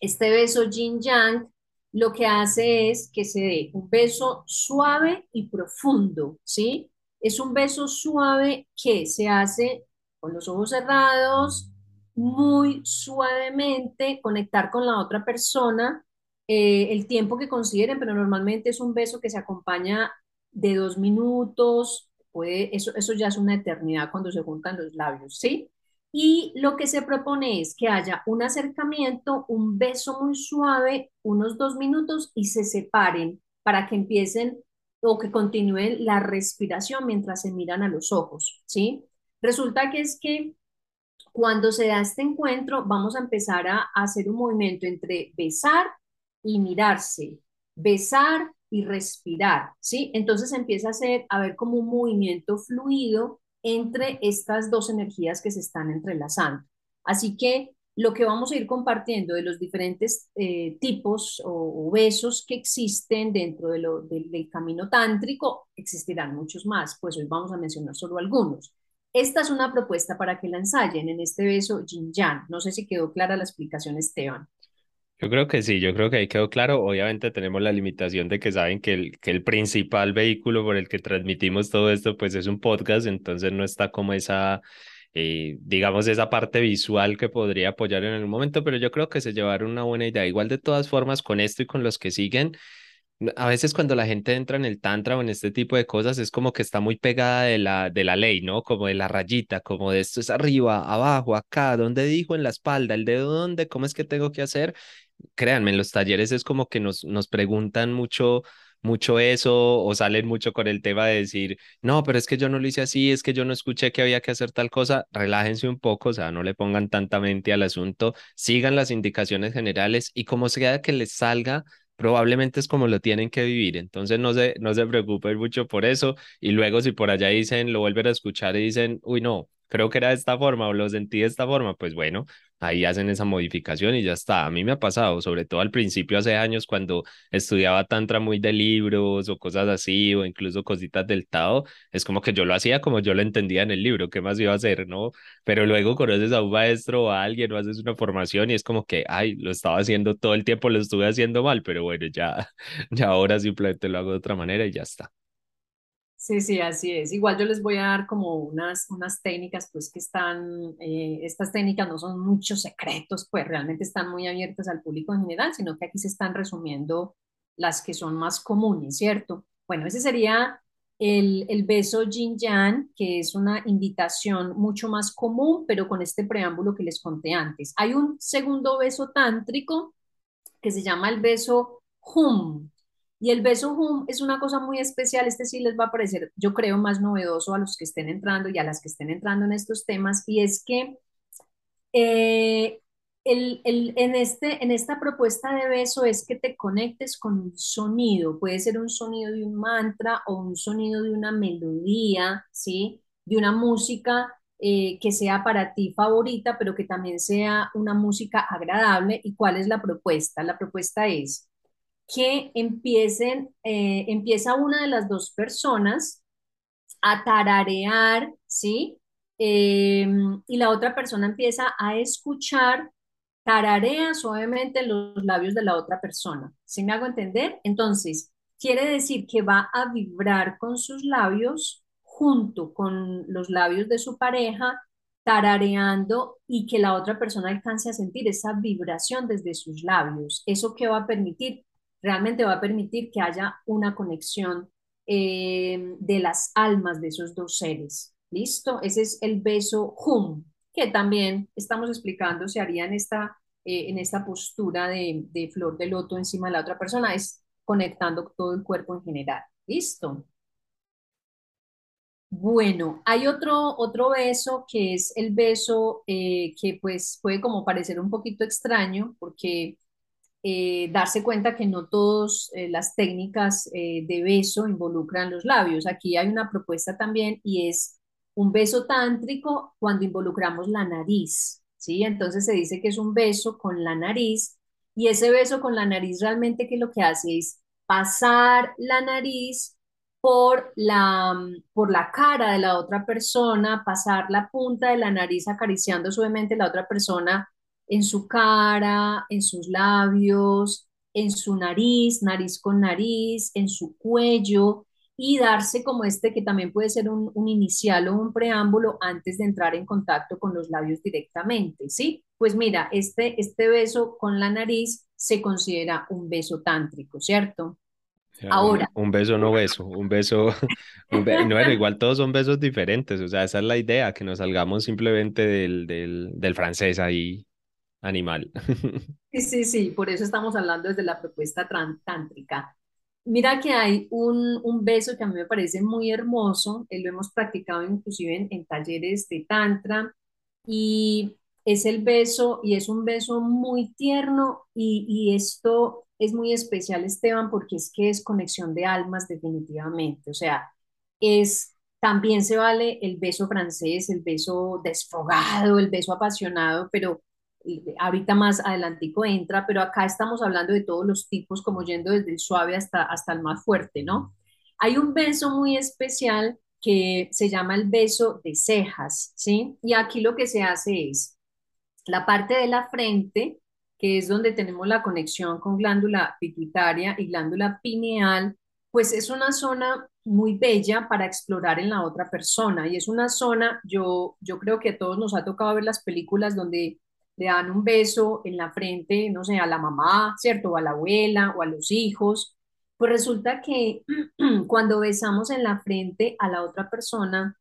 este beso yin yang lo que hace es que se dé un beso suave y profundo, ¿sí? Es un beso suave que se hace con los ojos cerrados, muy suavemente, conectar con la otra persona, eh, el tiempo que consideren, pero normalmente es un beso que se acompaña de dos minutos, puede, eso, eso ya es una eternidad cuando se juntan los labios, ¿sí? Y lo que se propone es que haya un acercamiento, un beso muy suave, unos dos minutos y se separen para que empiecen o que continúen la respiración mientras se miran a los ojos, ¿sí? Resulta que es que cuando se da este encuentro, vamos a empezar a, hacer un movimiento entre besar y mirarse, besar y respirar, ¿sí? Entonces empieza a hacer, a ver como un movimiento fluido entre estas dos energías que se están entrelazando. Así que lo que vamos a ir compartiendo de los diferentes eh, tipos o, o, besos que existen dentro del camino tántrico, existirán muchos más, pues hoy vamos a mencionar solo algunos. Esta es una propuesta para que la ensayen en este beso Yin Yang. No sé si quedó clara la explicación, Esteban. Yo creo que sí, yo creo que ahí quedó claro. Obviamente tenemos la limitación de que saben que el, que el principal vehículo por el que transmitimos todo esto pues es un podcast, entonces no está como esa eh, digamos, esa parte visual que podría apoyar en el momento, pero yo creo que se llevaron una buena idea. Igual de todas formas, con esto y con los que siguen, a veces cuando la gente entra en el tantra o en este tipo de cosas es como que está muy pegada de la, de la ley, ¿no? Como de la rayita, como de esto es arriba, abajo, acá, ¿dónde dijo en la espalda? ¿El dedo dónde? ¿Cómo es que tengo que hacer? Créanme, en los talleres es como que nos, nos preguntan mucho mucho eso o salen mucho con el tema de decir, no, pero es que yo no lo hice así, es que yo no escuché que había que hacer tal cosa, relájense un poco, o sea, no le pongan tanta mente al asunto, sigan las indicaciones generales y como sea que les salga, probablemente es como lo tienen que vivir. Entonces no se, no se preocupen mucho por eso. Y luego si por allá dicen, lo vuelven a escuchar y dicen, uy, no, creo que era de esta forma o lo sentí de esta forma, pues bueno, ahí hacen esa modificación y ya está. A mí me ha pasado, sobre todo al principio hace años cuando estudiaba tantra muy de libros o cosas así o incluso cositas del Tao, es como que yo lo hacía como yo lo entendía en el libro, ¿qué más iba a hacer, no? Pero luego conoces a un maestro o a alguien o haces una formación y es como que, ay, lo estaba haciendo todo el tiempo, lo estuve haciendo mal, pero bueno, ya, ya ahora simplemente lo hago de otra manera y ya está. Sí, sí, así es. Igual yo les voy a dar como unas, unas técnicas, pues que están, eh, estas técnicas no son muchos secretos, pues realmente están muy abiertas al público en general, sino que aquí se están resumiendo las que son más comunes, ¿cierto? Bueno, ese sería el, el beso Jin Yang, que es una invitación mucho más común, pero con este preámbulo que les conté antes. Hay un segundo beso tántrico que se llama el beso Hum. Y el beso hum es una cosa muy especial, este sí les va a parecer, yo creo, más novedoso a los que estén entrando y a las que estén entrando en estos temas, y es que eh, el, el, en, este, en esta propuesta de beso es que te conectes con un sonido, puede ser un sonido de un mantra o un sonido de una melodía, ¿sí? De una música eh, que sea para ti favorita, pero que también sea una música agradable. ¿Y cuál es la propuesta? La propuesta es que empiecen, eh, empieza una de las dos personas a tararear, ¿sí? Em, y la otra persona empieza a escuchar, tararea suavemente los labios de la otra persona. ¿Sí me hago entender? Entonces, quiere decir que va a vibrar con sus labios junto con los labios de su pareja, tarareando y que la otra persona alcance a sentir esa vibración desde sus labios. ¿Eso qué va a permitir? Realmente va a permitir que haya una conexión eh, de las almas de esos dos seres. ¿Listo? Ese es el beso hum, que también estamos explicando, se haría en esta, eh, en esta postura de, flor de loto encima de la otra persona, es conectando todo el cuerpo en general. ¿Listo? Bueno, hay otro, otro beso que es el beso eh, que pues puede como parecer un poquito extraño porque eh, darse cuenta que no todas eh, las técnicas eh, de beso involucran los labios. Aquí hay una propuesta también y es un beso tántrico cuando involucramos la nariz, ¿sí? Entonces se dice que es un beso con la nariz y ese beso con la nariz realmente que lo que hace es pasar la nariz por la, por la cara de la otra persona, pasar la punta de la nariz acariciando suavemente la otra persona en su cara, en sus labios, en su nariz, nariz con nariz, en su cuello y darse como este que también puede ser un, inicial o un preámbulo antes de entrar en contacto con los labios directamente, ¿sí? Pues mira, este, este beso con la nariz se considera un beso tántrico, ¿cierto? Ahora. Un, beso no beso, un beso, no, igual todos son besos diferentes, o sea, esa es la idea, que nos salgamos simplemente del, del, del francés ahí animal. Sí, sí, sí, por eso estamos hablando desde la propuesta tántrica. Mira que hay un, un, beso que a mí me parece muy hermoso, eh, lo hemos practicado inclusive en, en, talleres de tantra y es el beso y es un beso muy tierno y, y esto es muy especial Esteban porque es que es conexión de almas definitivamente, o sea, es también se vale el beso francés, el beso desfogado, el beso apasionado, pero ahorita más adelantico entra, pero acá estamos hablando de todos los tipos, como yendo desde el suave hasta, hasta el más fuerte, ¿no? Hay un beso muy especial que se llama el beso de cejas, ¿sí? Y aquí lo que se hace es la parte de la frente, que es donde tenemos la conexión con glándula pituitaria y glándula pineal, pues es una zona muy bella para explorar en la otra persona y es una zona, yo, yo creo que a todos nos ha tocado ver las películas donde le dan un beso en la frente, no sé, a la mamá, ¿cierto? O a la abuela o a los hijos. Pues resulta que cuando besamos en la frente a la otra persona,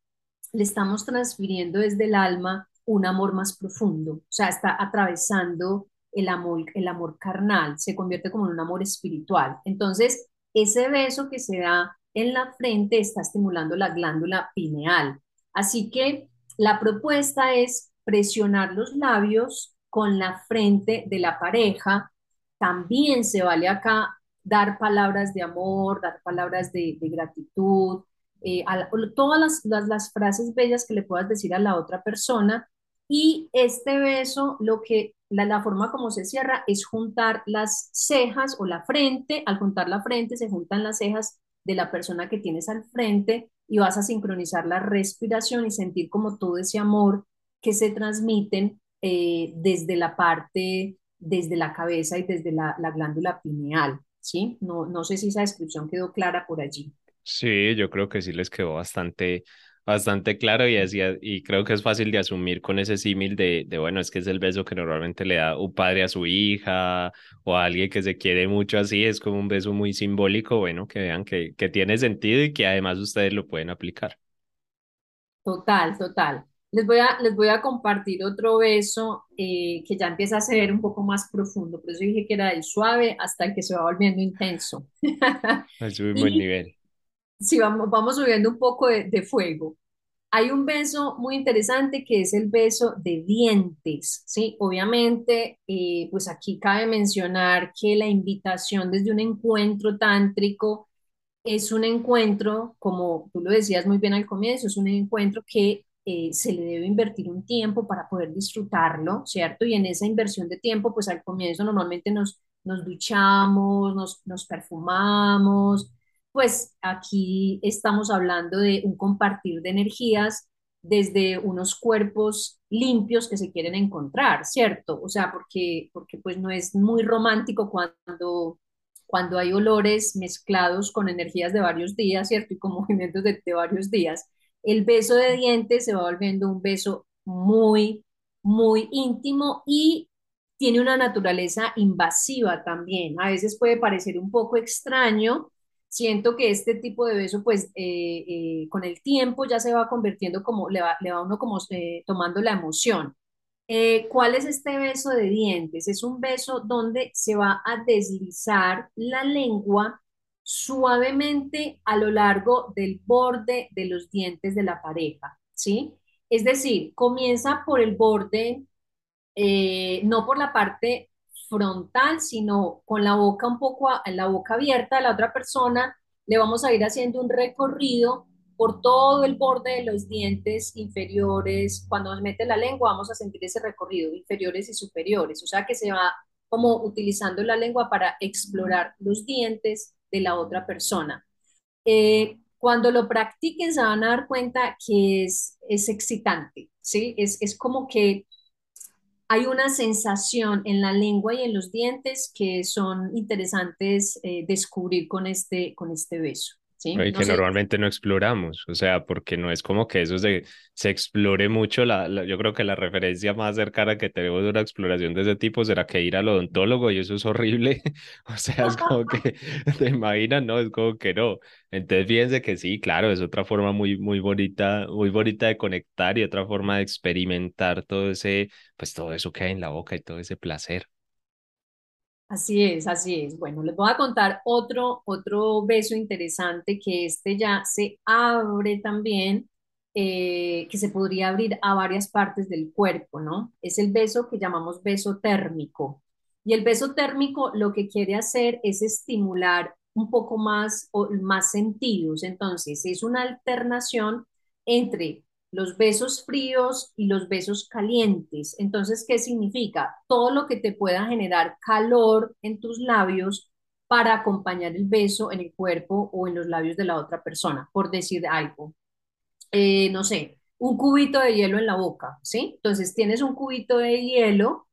le estamos transfiriendo desde el alma un amor más profundo, o sea, está atravesando el amor, el amor carnal, se convierte como en un amor espiritual. Entonces, ese beso que se da en la frente está estimulando la glándula pineal. Así que la propuesta es presionar los labios con la frente de la pareja. También se vale acá dar palabras de amor, dar palabras de, gratitud, eh, a, todas las, las, frases bellas que le puedas decir a la otra persona. Y este beso, lo que la, forma como se cierra es juntar las cejas o la frente. Al juntar la frente, se juntan las cejas de la persona que tienes al frente y vas a sincronizar la respiración y sentir como todo ese amor que se transmiten eh, desde la parte, desde la cabeza y desde la, la glándula pineal. ¿sí? No, no sé si esa descripción quedó clara por allí. Sí, yo creo que sí les quedó bastante, bastante claro y, decía, y creo que es fácil de asumir con ese símil de, de, bueno, es que es el beso que normalmente le da un padre a su hija o a alguien que se quiere mucho así, es como un beso muy simbólico, bueno, que vean que, que tiene sentido y que además ustedes lo pueden aplicar. Total, total. Les voy a, les voy a compartir otro beso eh, que ya empieza a ser un poco más profundo, por eso dije que era el suave hasta el que se va volviendo intenso. Buen y nivel. si vamos, vamos subiendo un poco de, de fuego. Hay un beso muy interesante que es el beso de dientes, ¿sí? Obviamente, eh, pues aquí cabe mencionar que la invitación desde un encuentro tántrico es un encuentro, como tú lo decías muy bien al comienzo, es un encuentro que eh, se le debe invertir un tiempo para poder disfrutarlo, ¿cierto? Y en esa inversión de tiempo, pues al comienzo normalmente nos, nos duchamos, nos, nos perfumamos, pues aquí estamos hablando de un compartir de energías desde unos cuerpos limpios que se quieren encontrar, ¿cierto? O sea, porque, porque pues no es muy romántico cuando, cuando hay olores mezclados con energías de varios días, ¿cierto? Y con movimientos de, de varios días. El beso de dientes se va volviendo un beso muy, muy íntimo y tiene una naturaleza invasiva también. A veces puede parecer un poco extraño siento que este tipo de beso, pues eh, eh, con el tiempo ya se va convirtiendo como, le va, le va uno como eh, tomando la emoción. ¿cuál es este beso de dientes? Es un beso donde se va a deslizar la lengua suavemente a lo largo del borde de los dientes de la pareja, ¿sí? Es decir, comienza por el borde, eh, no por la parte frontal, sino con la boca un poco, la boca abierta a la otra persona, le vamos a ir haciendo un recorrido por todo el borde de los dientes inferiores. Cuando nos mete la lengua vamos a sentir ese recorrido, inferiores y superiores. O sea que se va como utilizando la lengua para explorar los dientes de la otra persona. Eh, cuando lo practiquen se van a dar cuenta que es, es excitante, ¿sí? Es, es como que hay una sensación en la lengua y en los dientes que son interesantes eh, descubrir con este, con este beso. ¿Sí? Y No que sé, normalmente no exploramos, o sea, porque no es como que eso se, se explore mucho. La, la- yo creo que la referencia más cercana que tenemos de una exploración de ese tipo será que ir al odontólogo y eso es horrible. O sea, es como que te imaginas, ¿no? Es como que no. Entonces, fíjense que sí, claro, es otra forma muy, muy bonita, muy bonita de conectar y otra forma de experimentar todo ese, pues todo eso que hay en la boca y todo ese placer. Así es, así es. Bueno, les voy a contar otro, otro beso interesante que este ya se abre también, eh, que se podría abrir a varias partes del cuerpo, ¿no? Es el beso que llamamos beso térmico. Y el beso térmico lo que quiere hacer es estimular un poco más, o más sentidos. Entonces, es una alternación entre los besos fríos y los besos calientes. Entonces, ¿qué significa? Todo lo que te pueda generar calor en tus labios para acompañar el beso en el cuerpo o en los labios de la otra persona, por decir algo. Eh, no sé, un cubito de hielo en la boca, ¿sí? Entonces, tienes un cubito de hielo,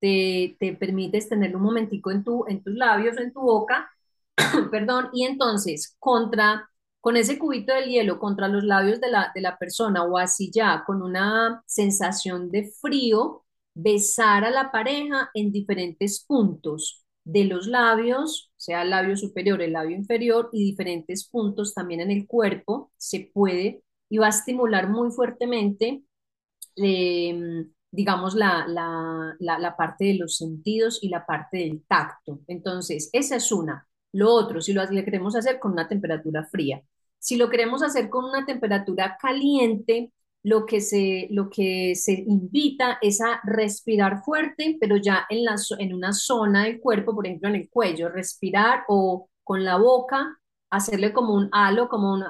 te, te permites tenerlo un momentico en, tu, en tus labios, en tu boca, perdón, y entonces contra, con ese cubito del hielo contra los labios de la, de la persona o así ya, con una sensación de frío, besar a la pareja en diferentes puntos de los labios, sea el labio superior, el labio inferior y diferentes puntos también en el cuerpo, se puede y va a estimular muy fuertemente, eh, digamos, la, la, la parte de los sentidos y la parte del tacto. Entonces, esa es una. Lo otro, si lo queremos hacer con una temperatura fría. Si lo queremos hacer con una temperatura caliente, lo que se, lo que se invita es a respirar fuerte, pero ya en, la, en una zona del cuerpo, por ejemplo en el cuello, respirar o con la boca, hacerle como un halo, como un,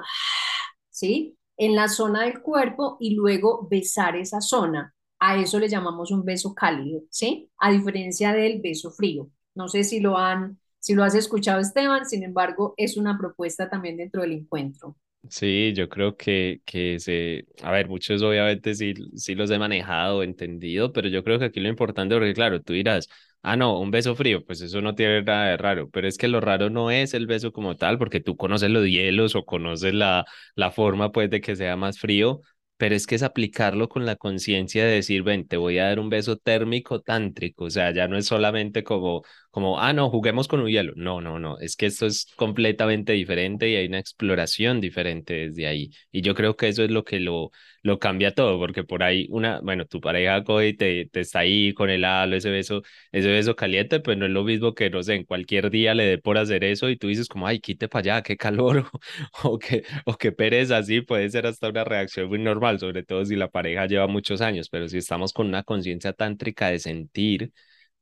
¿sí? En la zona del cuerpo y luego besar esa zona. A eso le llamamos un beso cálido, ¿sí? A diferencia del beso frío. No sé si lo han, si lo has escuchado, Esteban, sin embargo, es una propuesta también dentro del encuentro. Sí, yo creo que, que se, a ver, muchos obviamente sí, sí los he manejado, entendido, pero yo creo que aquí lo importante, porque claro, tú dirás, ah, no, un beso frío, pues eso no tiene nada de raro, pero es que lo raro no es el beso como tal, porque tú conoces los hielos o conoces la, la forma pues de que sea más frío, pero es que es aplicarlo con la conciencia de decir, ven, te voy a dar un beso térmico tántrico, o sea, ya no es solamente como, como, ah, no, juguemos con un hielo. No, no, no, es que esto es completamente diferente y hay una exploración diferente desde ahí. Y yo creo que eso es lo que lo, lo cambia todo, porque por ahí una, bueno, tu pareja coge te, te está ahí con el halo, ese beso, ese beso caliente, pues no es lo mismo que, no sé, en cualquier día le dé por hacer eso y tú dices como, ay, quite para allá, qué calor, o, que, o que pereza, así puede ser hasta una reacción muy normal, sobre todo si la pareja lleva muchos años, pero si estamos con una conciencia tántrica de sentir,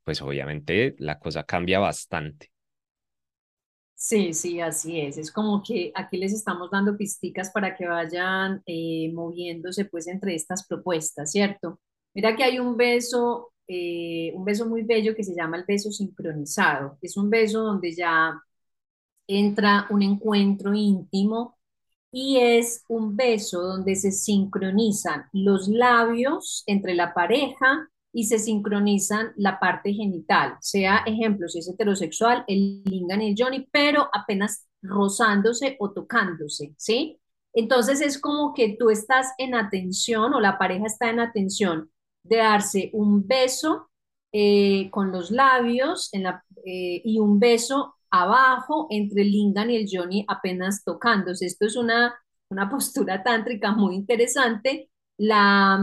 pues obviamente la cosa cambia bastante. Sí, sí, así es. Es como que aquí les estamos dando pisticas para que vayan eh, moviéndose pues entre estas propuestas, ¿cierto? Mira que hay un beso, eh, un beso muy bello que se llama el beso sincronizado. Es un beso donde ya entra un encuentro íntimo y es un beso donde se sincronizan los labios entre la pareja y se sincronizan la parte genital, sea ejemplo, si es heterosexual, el lingam y el johnny, pero apenas rozándose o tocándose, ¿sí? Entonces es como que tú estás en atención o la pareja está en atención de darse un beso eh, con los labios en la, eh, y un beso abajo entre el lingam y el johnny apenas tocándose. Esto es una, una postura tántrica muy interesante. La,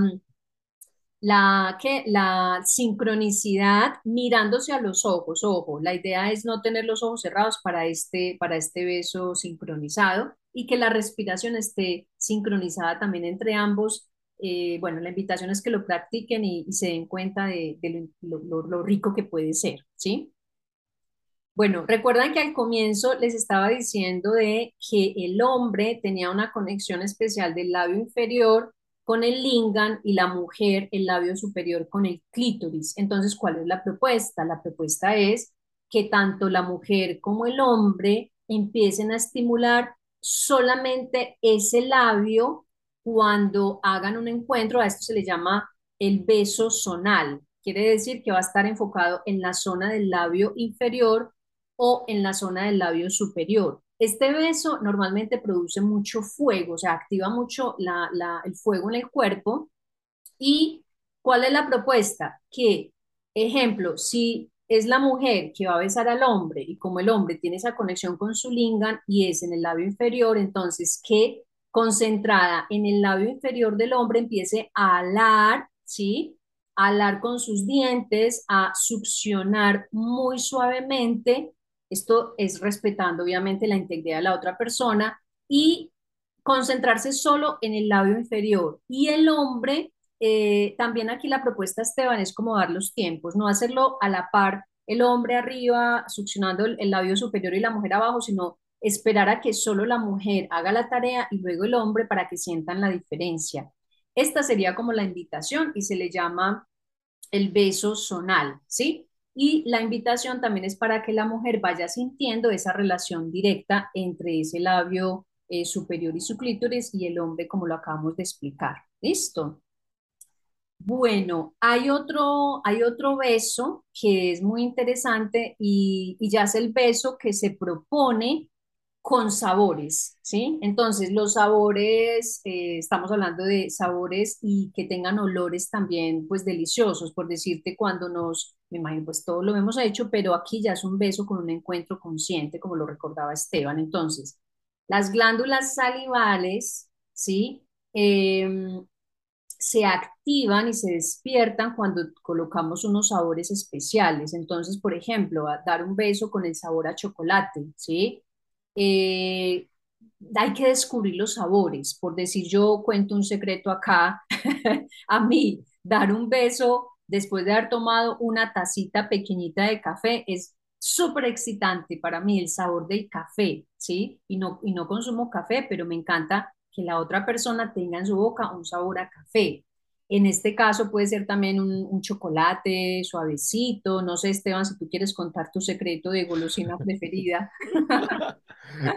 la, que, la sincronicidad mirándose a los ojos. Ojo, la idea es no tener los ojos cerrados para este, para este beso sincronizado y que la respiración esté sincronizada también entre ambos. Eh, bueno, la invitación es que lo practiquen y, se den cuenta de, lo, lo, rico que puede ser, ¿sí? Bueno, recuerdan que al comienzo les estaba diciendo de que el hombre tenía una conexión especial del labio inferior con el lingam y la mujer el labio superior con el clítoris. Entonces, ¿cuál es la propuesta? La propuesta es que tanto la mujer como el hombre empiecen a estimular solamente ese labio cuando hagan un encuentro. A esto se le llama el beso zonal. Quiere decir que va a estar enfocado en la zona del labio inferior o en la zona del labio superior. Este beso normalmente produce mucho fuego, o sea, activa mucho el fuego en el cuerpo. ¿Y cuál es la propuesta? Que, ejemplo, si es la mujer que va a besar al hombre y como el hombre tiene esa conexión con su lingam y es en el labio inferior, entonces que concentrada en el labio inferior del hombre empiece a alar, ¿sí? A alar con sus dientes, a succionar muy suavemente esto es respetando obviamente la integridad de la otra persona y concentrarse solo en el labio inferior. Y el hombre, eh, también aquí la propuesta, Esteban, es como dar los tiempos, no hacerlo a la par, el hombre arriba succionando el, el labio superior y la mujer abajo, sino esperar a que solo la mujer haga la tarea y luego el hombre para que sientan la diferencia. Esta sería como la invitación y se le llama el beso zonal, ¿sí? Y la invitación también es para que la mujer vaya sintiendo esa relación directa entre ese labio eh, superior y su clítoris y el hombre, como lo acabamos de explicar. ¿Listo? Bueno, hay otro, hay otro beso que es muy interesante y, y ya es el beso que se propone con sabores, ¿sí? Entonces, los sabores, eh, estamos hablando de sabores y que tengan olores también, pues, deliciosos, por decirte, cuando nos, me imagino, pues, todo lo hemos hecho, pero aquí ya es un beso con un encuentro consciente, como lo recordaba Esteban. Entonces, las glándulas salivales, ¿sí? Em, se activan y se despiertan cuando colocamos unos sabores especiales. Entonces, por ejemplo, a dar un beso con el sabor a chocolate, ¿sí? Eh, hay que descubrir los sabores. Por decir, yo cuento un secreto acá, a mí, dar un beso después de haber tomado una tacita pequeñita de café es súper excitante para mí el sabor del café, ¿sí? Y no, y no consumo café, pero me encanta que la otra persona tenga en su boca un sabor a café. En este caso puede ser también un, un chocolate suavecito. No sé, Esteban, si tú quieres contar tu secreto de golosina preferida.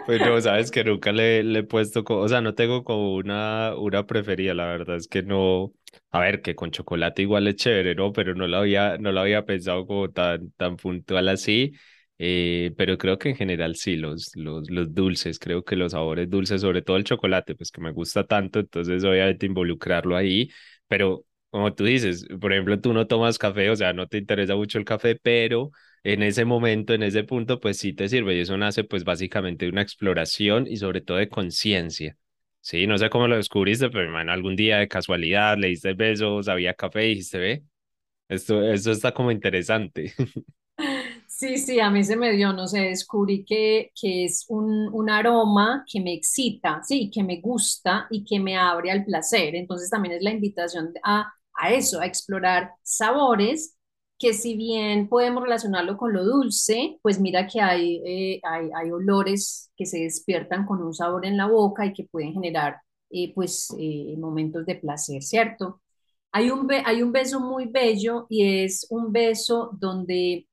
Pues no, sabes que nunca le, le he puesto, o sea, no tengo como una, una preferida, la verdad es que no, a ver, que con chocolate igual es chévere, ¿no? Pero no lo había, no lo había pensado como tan, tan puntual así, eh, pero creo que en general sí, los, los, los dulces, creo que los sabores dulces, sobre todo el chocolate, pues que me gusta tanto, entonces obviamente involucrarlo ahí, pero como tú dices, por ejemplo, tú no tomas café, o sea, no te interesa mucho el café, pero en ese momento, en ese punto, pues sí te sirve y eso nace pues básicamente de una exploración y sobre todo de conciencia. Sí, no sé cómo lo descubriste, pero hermano, algún día de casualidad le diste besos, había café y dijiste, ve, esto, esto está como interesante. Sí, sí, a mí se me dio, no sé, descubrí que, que es un, un aroma que me excita, sí, que me gusta y que me abre al placer. Entonces también es la invitación a, a eso, a explorar sabores que si bien podemos relacionarlo con lo dulce, pues mira que hay, eh, hay, hay olores que se despiertan con un sabor en la boca y que pueden generar eh, pues eh, momentos de placer, ¿cierto? Hay un, hay un beso muy bello y es un beso donde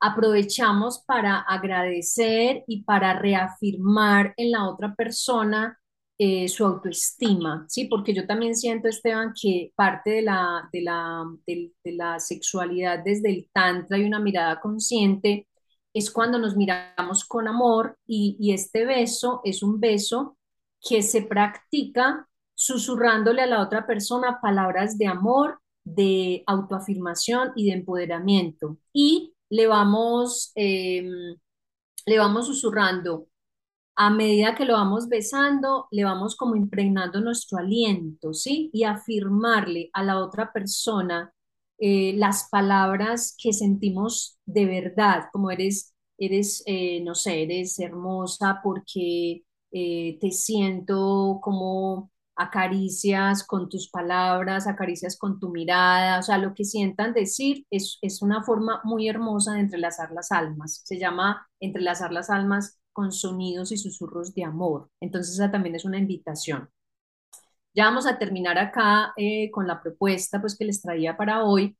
aprovechamos para agradecer y para reafirmar en la otra persona eh, su autoestima, ¿sí? Porque yo también siento, Esteban, que parte de la, de la, de la sexualidad desde el tantra y una mirada consciente es cuando nos miramos con amor y, y este beso es un beso que se practica susurrándole a la otra persona palabras de amor, de autoafirmación y de empoderamiento. Y le vamos, eh, le vamos susurrando. A medida que lo vamos besando, le vamos como impregnando nuestro aliento, ¿sí? Y afirmarle a la otra persona eh, las palabras que sentimos de verdad, como eres, eres, eh, no sé, eres hermosa porque eh, te siento como acaricias con tus palabras, acaricias con tu mirada, o sea, lo que sientan decir es, es una forma muy hermosa de entrelazar las almas. Se llama entrelazar las almas con sonidos y susurros de amor. Entonces, esa también es una invitación. Ya vamos a terminar acá eh, con la propuesta pues, que les traía para hoy.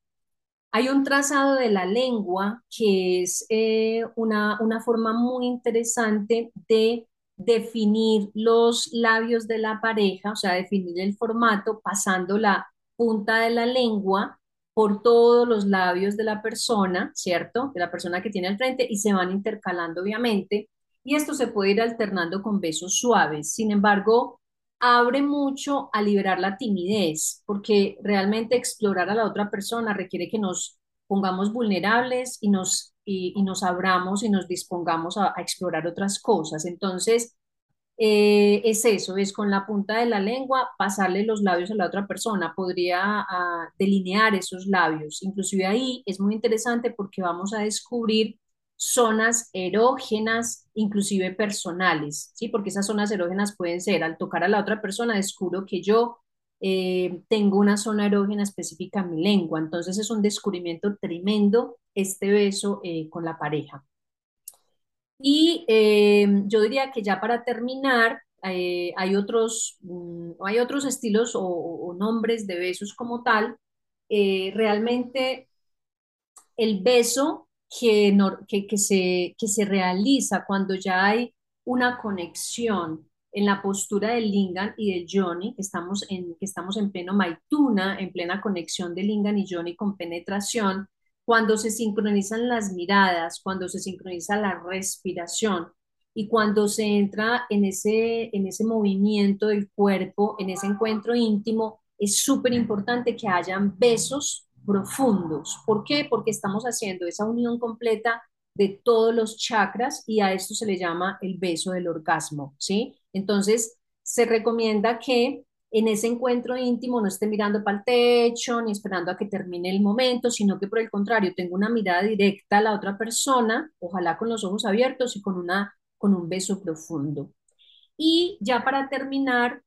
Hay un trazado de la lengua que es eh, una, una forma muy interesante de definir los labios de la pareja, o sea, definir el formato pasando la punta de la lengua por todos los labios de la persona, ¿cierto? De la persona que tiene al frente y se van intercalando, obviamente. Y esto se puede ir alternando con besos suaves. Sin embargo, abre mucho a liberar la timidez, porque realmente explorar a la otra persona requiere que nos pongamos vulnerables y nos, y, nos abramos y nos dispongamos a, a explorar otras cosas. Entonces, eh, es eso, es con la punta de la lengua pasarle los labios a la otra persona, podría ah, delinear esos labios. Inclusive ahí es muy interesante porque vamos a descubrir zonas erógenas, inclusive personales, ¿sí? Porque esas zonas erógenas pueden ser, al tocar a la otra persona, descubro que yo eh, tengo una zona erógena específica en mi lengua, entonces es un descubrimiento tremendo este beso eh, con la pareja. Y eh, yo diría que ya para terminar, hay otros, mm, hay otros estilos o, nombres de besos como tal. Realmente el beso que, que se, que se realiza cuando ya hay una conexión en la postura del Lingan y del Johnny, que estamos en, que estamos en pleno Maituna, en plena conexión de Lingan y Johnny con penetración, cuando se sincronizan las miradas, cuando se sincroniza la respiración y cuando se entra en ese, en ese movimiento del cuerpo, en ese encuentro íntimo, es súper importante que hayan besos profundos. ¿Por qué? Porque estamos haciendo esa unión completa de todos los chakras y a esto se le llama el beso del orgasmo, ¿sí? Entonces, se recomienda que en ese encuentro íntimo no esté mirando para el techo ni esperando a que termine el momento, sino que por el contrario, tengo una mirada directa a la otra persona, ojalá con los ojos abiertos y con, una, con un beso profundo. Y ya para terminar,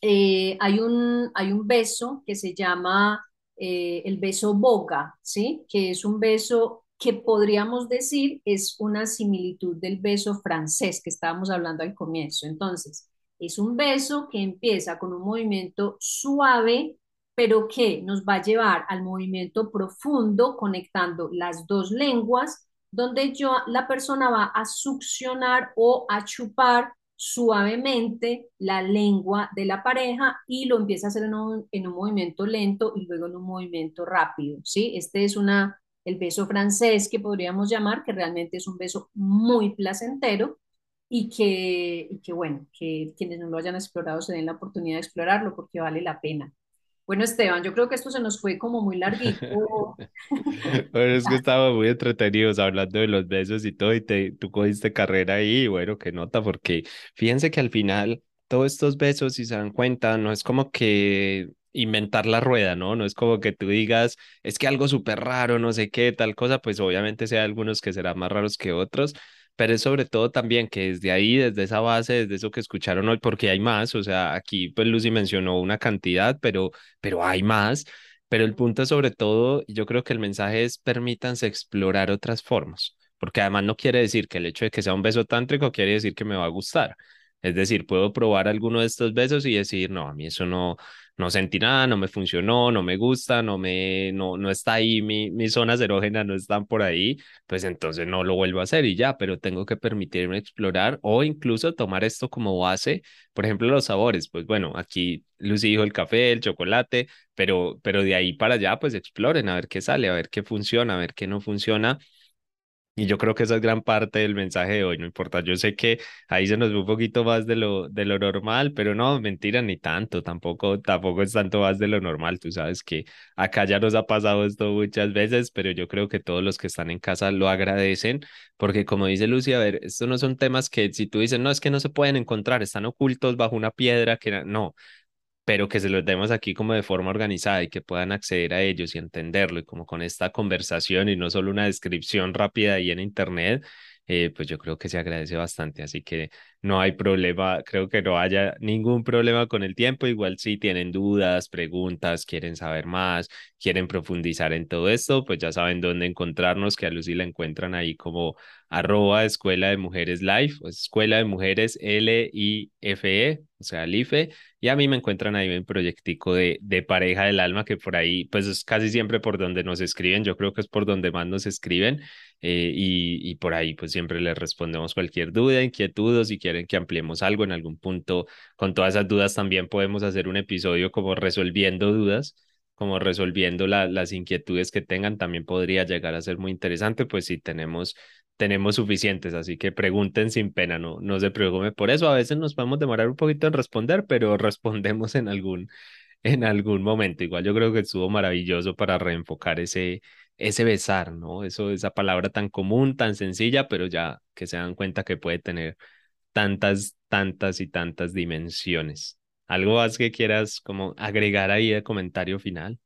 eh, hay, un, hay un beso que se llama eh, el beso boca, ¿sí? Que es un beso que podríamos decir es una similitud del beso francés que estábamos hablando al comienzo. Entonces, es un beso que empieza con un movimiento suave, pero que nos va a llevar al movimiento profundo, conectando las dos lenguas, donde yo, la persona va a succionar o a chupar suavemente la lengua de la pareja y lo empieza a hacer en un, en un movimiento lento y luego en un movimiento rápido, ¿sí? Este es una el beso francés que podríamos llamar, que realmente es un beso muy placentero y que, que, bueno, que quienes no lo hayan explorado se den la oportunidad de explorarlo porque vale la pena. Bueno, Esteban, yo creo que esto se nos fue como muy larguito. bueno, es que estábamos muy entretenidos hablando de los besos y todo, y te, tú cogiste carrera ahí, y bueno, qué nota, porque fíjense que al final todos estos besos, si se dan cuenta, no es como que inventar la rueda, ¿no? No es como que tú digas, es que algo súper raro, no sé qué, tal cosa, pues obviamente sea algunos que serán más raros que otros, pero es sobre todo también que desde ahí, desde esa base, desde eso que escucharon hoy, porque hay más, o sea, aquí pues Lucy mencionó una cantidad, pero, pero hay más, pero el punto es sobre todo, yo creo que el mensaje es permítanse explorar otras formas, porque además no quiere decir que el hecho de que sea un beso tántrico quiere decir que me va a gustar. Es decir, puedo probar alguno de estos besos y decir, no, a mí eso no, no sentí nada, no me funcionó, no me gusta, no me, no, no está ahí, mi, mis zonas erógenas no están por ahí, pues entonces no lo vuelvo a hacer y ya, pero tengo que permitirme explorar o incluso tomar esto como base, por ejemplo, los sabores, pues bueno, aquí Lucy dijo el café, el chocolate, pero, pero de ahí para allá, pues exploren a ver qué sale, a ver qué funciona, a ver qué no funciona y yo creo que esa es gran parte del mensaje de hoy, no importa, yo sé que ahí se nos ve un poquito más de lo, de lo normal, pero no, mentira, ni tanto, tampoco, tampoco es tanto más de lo normal, tú sabes que acá ya nos ha pasado esto muchas veces, pero yo creo que todos los que están en casa lo agradecen, porque como dice Lucy, a ver, estos no son temas que si tú dices, no, es que no se pueden encontrar, están ocultos bajo una piedra, que no, pero que se los demos aquí como de forma organizada y que puedan acceder a ellos y entenderlo y como con esta conversación y no solo una descripción rápida ahí en internet, eh, pues yo creo que se agradece bastante. Así que no hay problema, creo que no haya ningún problema con el tiempo. Igual si tienen dudas, preguntas, quieren saber más, quieren profundizar en todo esto, pues ya saben dónde encontrarnos, que a Lucy la encuentran ahí como arroba Escuela de Mujeres Life, o Escuela de Mujeres L-I-F-E, o sea, LIFE, y a mí me encuentran ahí en proyectico de, de pareja del alma, que por ahí, pues es casi siempre por donde nos escriben, yo creo que es por donde más nos escriben, eh, y, y por ahí pues siempre les respondemos cualquier duda, inquietud, o si quieren que ampliemos algo en algún punto, con todas esas dudas también podemos hacer un episodio como resolviendo dudas como resolviendo las inquietudes que tengan, también podría llegar a ser muy interesante, pues si tenemos tenemos suficientes, así que pregunten sin pena, no, no se preocupen por eso. A veces nos podemos demorar un poquito en responder, pero respondemos en algún, en algún momento. Igual yo creo que estuvo maravilloso para reenfocar ese, ese besar, ¿no? Eso, esa palabra tan común, tan sencilla, pero ya que se dan cuenta que puede tener tantas, tantas y tantas dimensiones. ¿Algo más que quieras como agregar ahí de comentario final?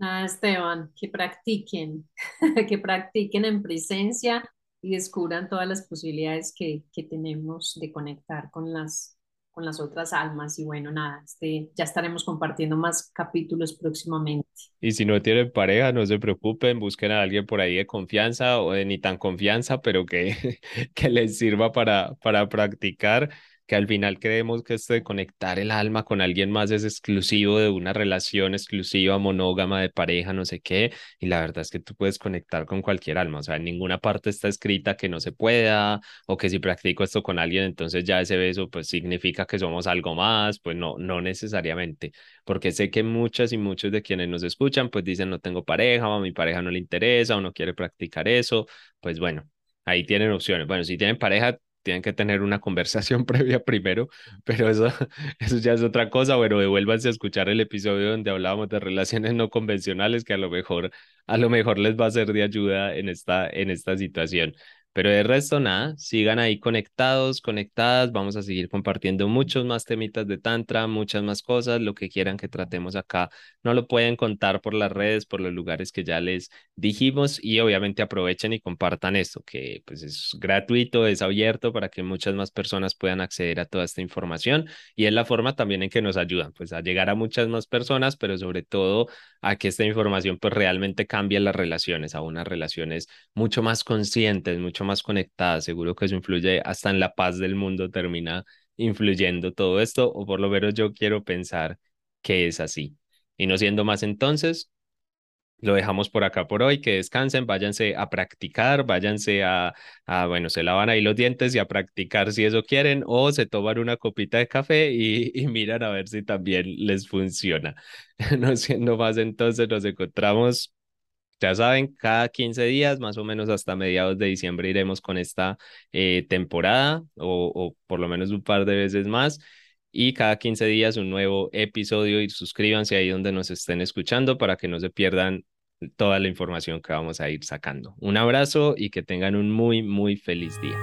Nada, Esteban, que practiquen, que practiquen en presencia y descubran todas las posibilidades que, que tenemos de conectar con las, con las otras almas. Y bueno, nada, este, ya estaremos compartiendo más capítulos próximamente. Y si no tienen pareja, no se preocupen, busquen a alguien por ahí de confianza o de ni tan confianza, pero que, que les sirva para, para practicar que al final creemos que esto de conectar el alma con alguien más es exclusivo de una relación exclusiva, monógama, de pareja, no sé qué, y la verdad es que tú puedes conectar con cualquier alma, o sea, en ninguna parte está escrita que no se pueda, o que si practico esto con alguien, entonces ya ese beso pues significa que somos algo más, pues no, no necesariamente, porque sé que muchas y muchos de quienes nos escuchan pues dicen no tengo pareja, o a mi pareja no le interesa, o no quiere practicar eso, pues bueno, ahí tienen opciones. Bueno, si tienen pareja, tienen que tener una conversación previa primero, pero eso, eso ya es otra cosa. Bueno, devuélvanse a escuchar el episodio donde hablábamos de relaciones no convencionales que a lo mejor, a lo mejor les va a ser de ayuda en esta, en esta situación. Pero de resto, nada, sigan ahí conectados, conectadas. Vamos a seguir compartiendo muchos más temitas de Tantra, muchas más cosas. Lo que quieran que tratemos acá, no lo pueden contar por las redes, por los lugares que ya les dijimos. Y obviamente aprovechen y compartan esto, que pues es gratuito, es abierto para que muchas más personas puedan acceder a toda esta información. Y es la forma también en que nos ayudan, pues a llegar a muchas más personas, pero sobre todo a que esta información pues realmente cambie las relaciones, a unas relaciones mucho más conscientes, mucho más conectada. Seguro que eso influye hasta en la paz del mundo, termina influyendo todo esto, o por lo menos yo quiero pensar que es así. Y no siendo más entonces, lo dejamos por acá por hoy, que descansen, váyanse a practicar, váyanse a, a, bueno, se lavan ahí los dientes y a practicar si eso quieren, o se toman una copita de café y, y miran a ver si también les funciona. No siendo más entonces, nos encontramos ya saben, cada 15 días, más o menos hasta mediados de diciembre, iremos con esta eh, temporada o, o por lo menos un par de veces más. Y cada 15 días un nuevo episodio y suscríbanse ahí donde nos estén escuchando para que no se pierdan toda la información que vamos a ir sacando. Un abrazo y que tengan un muy, muy feliz día.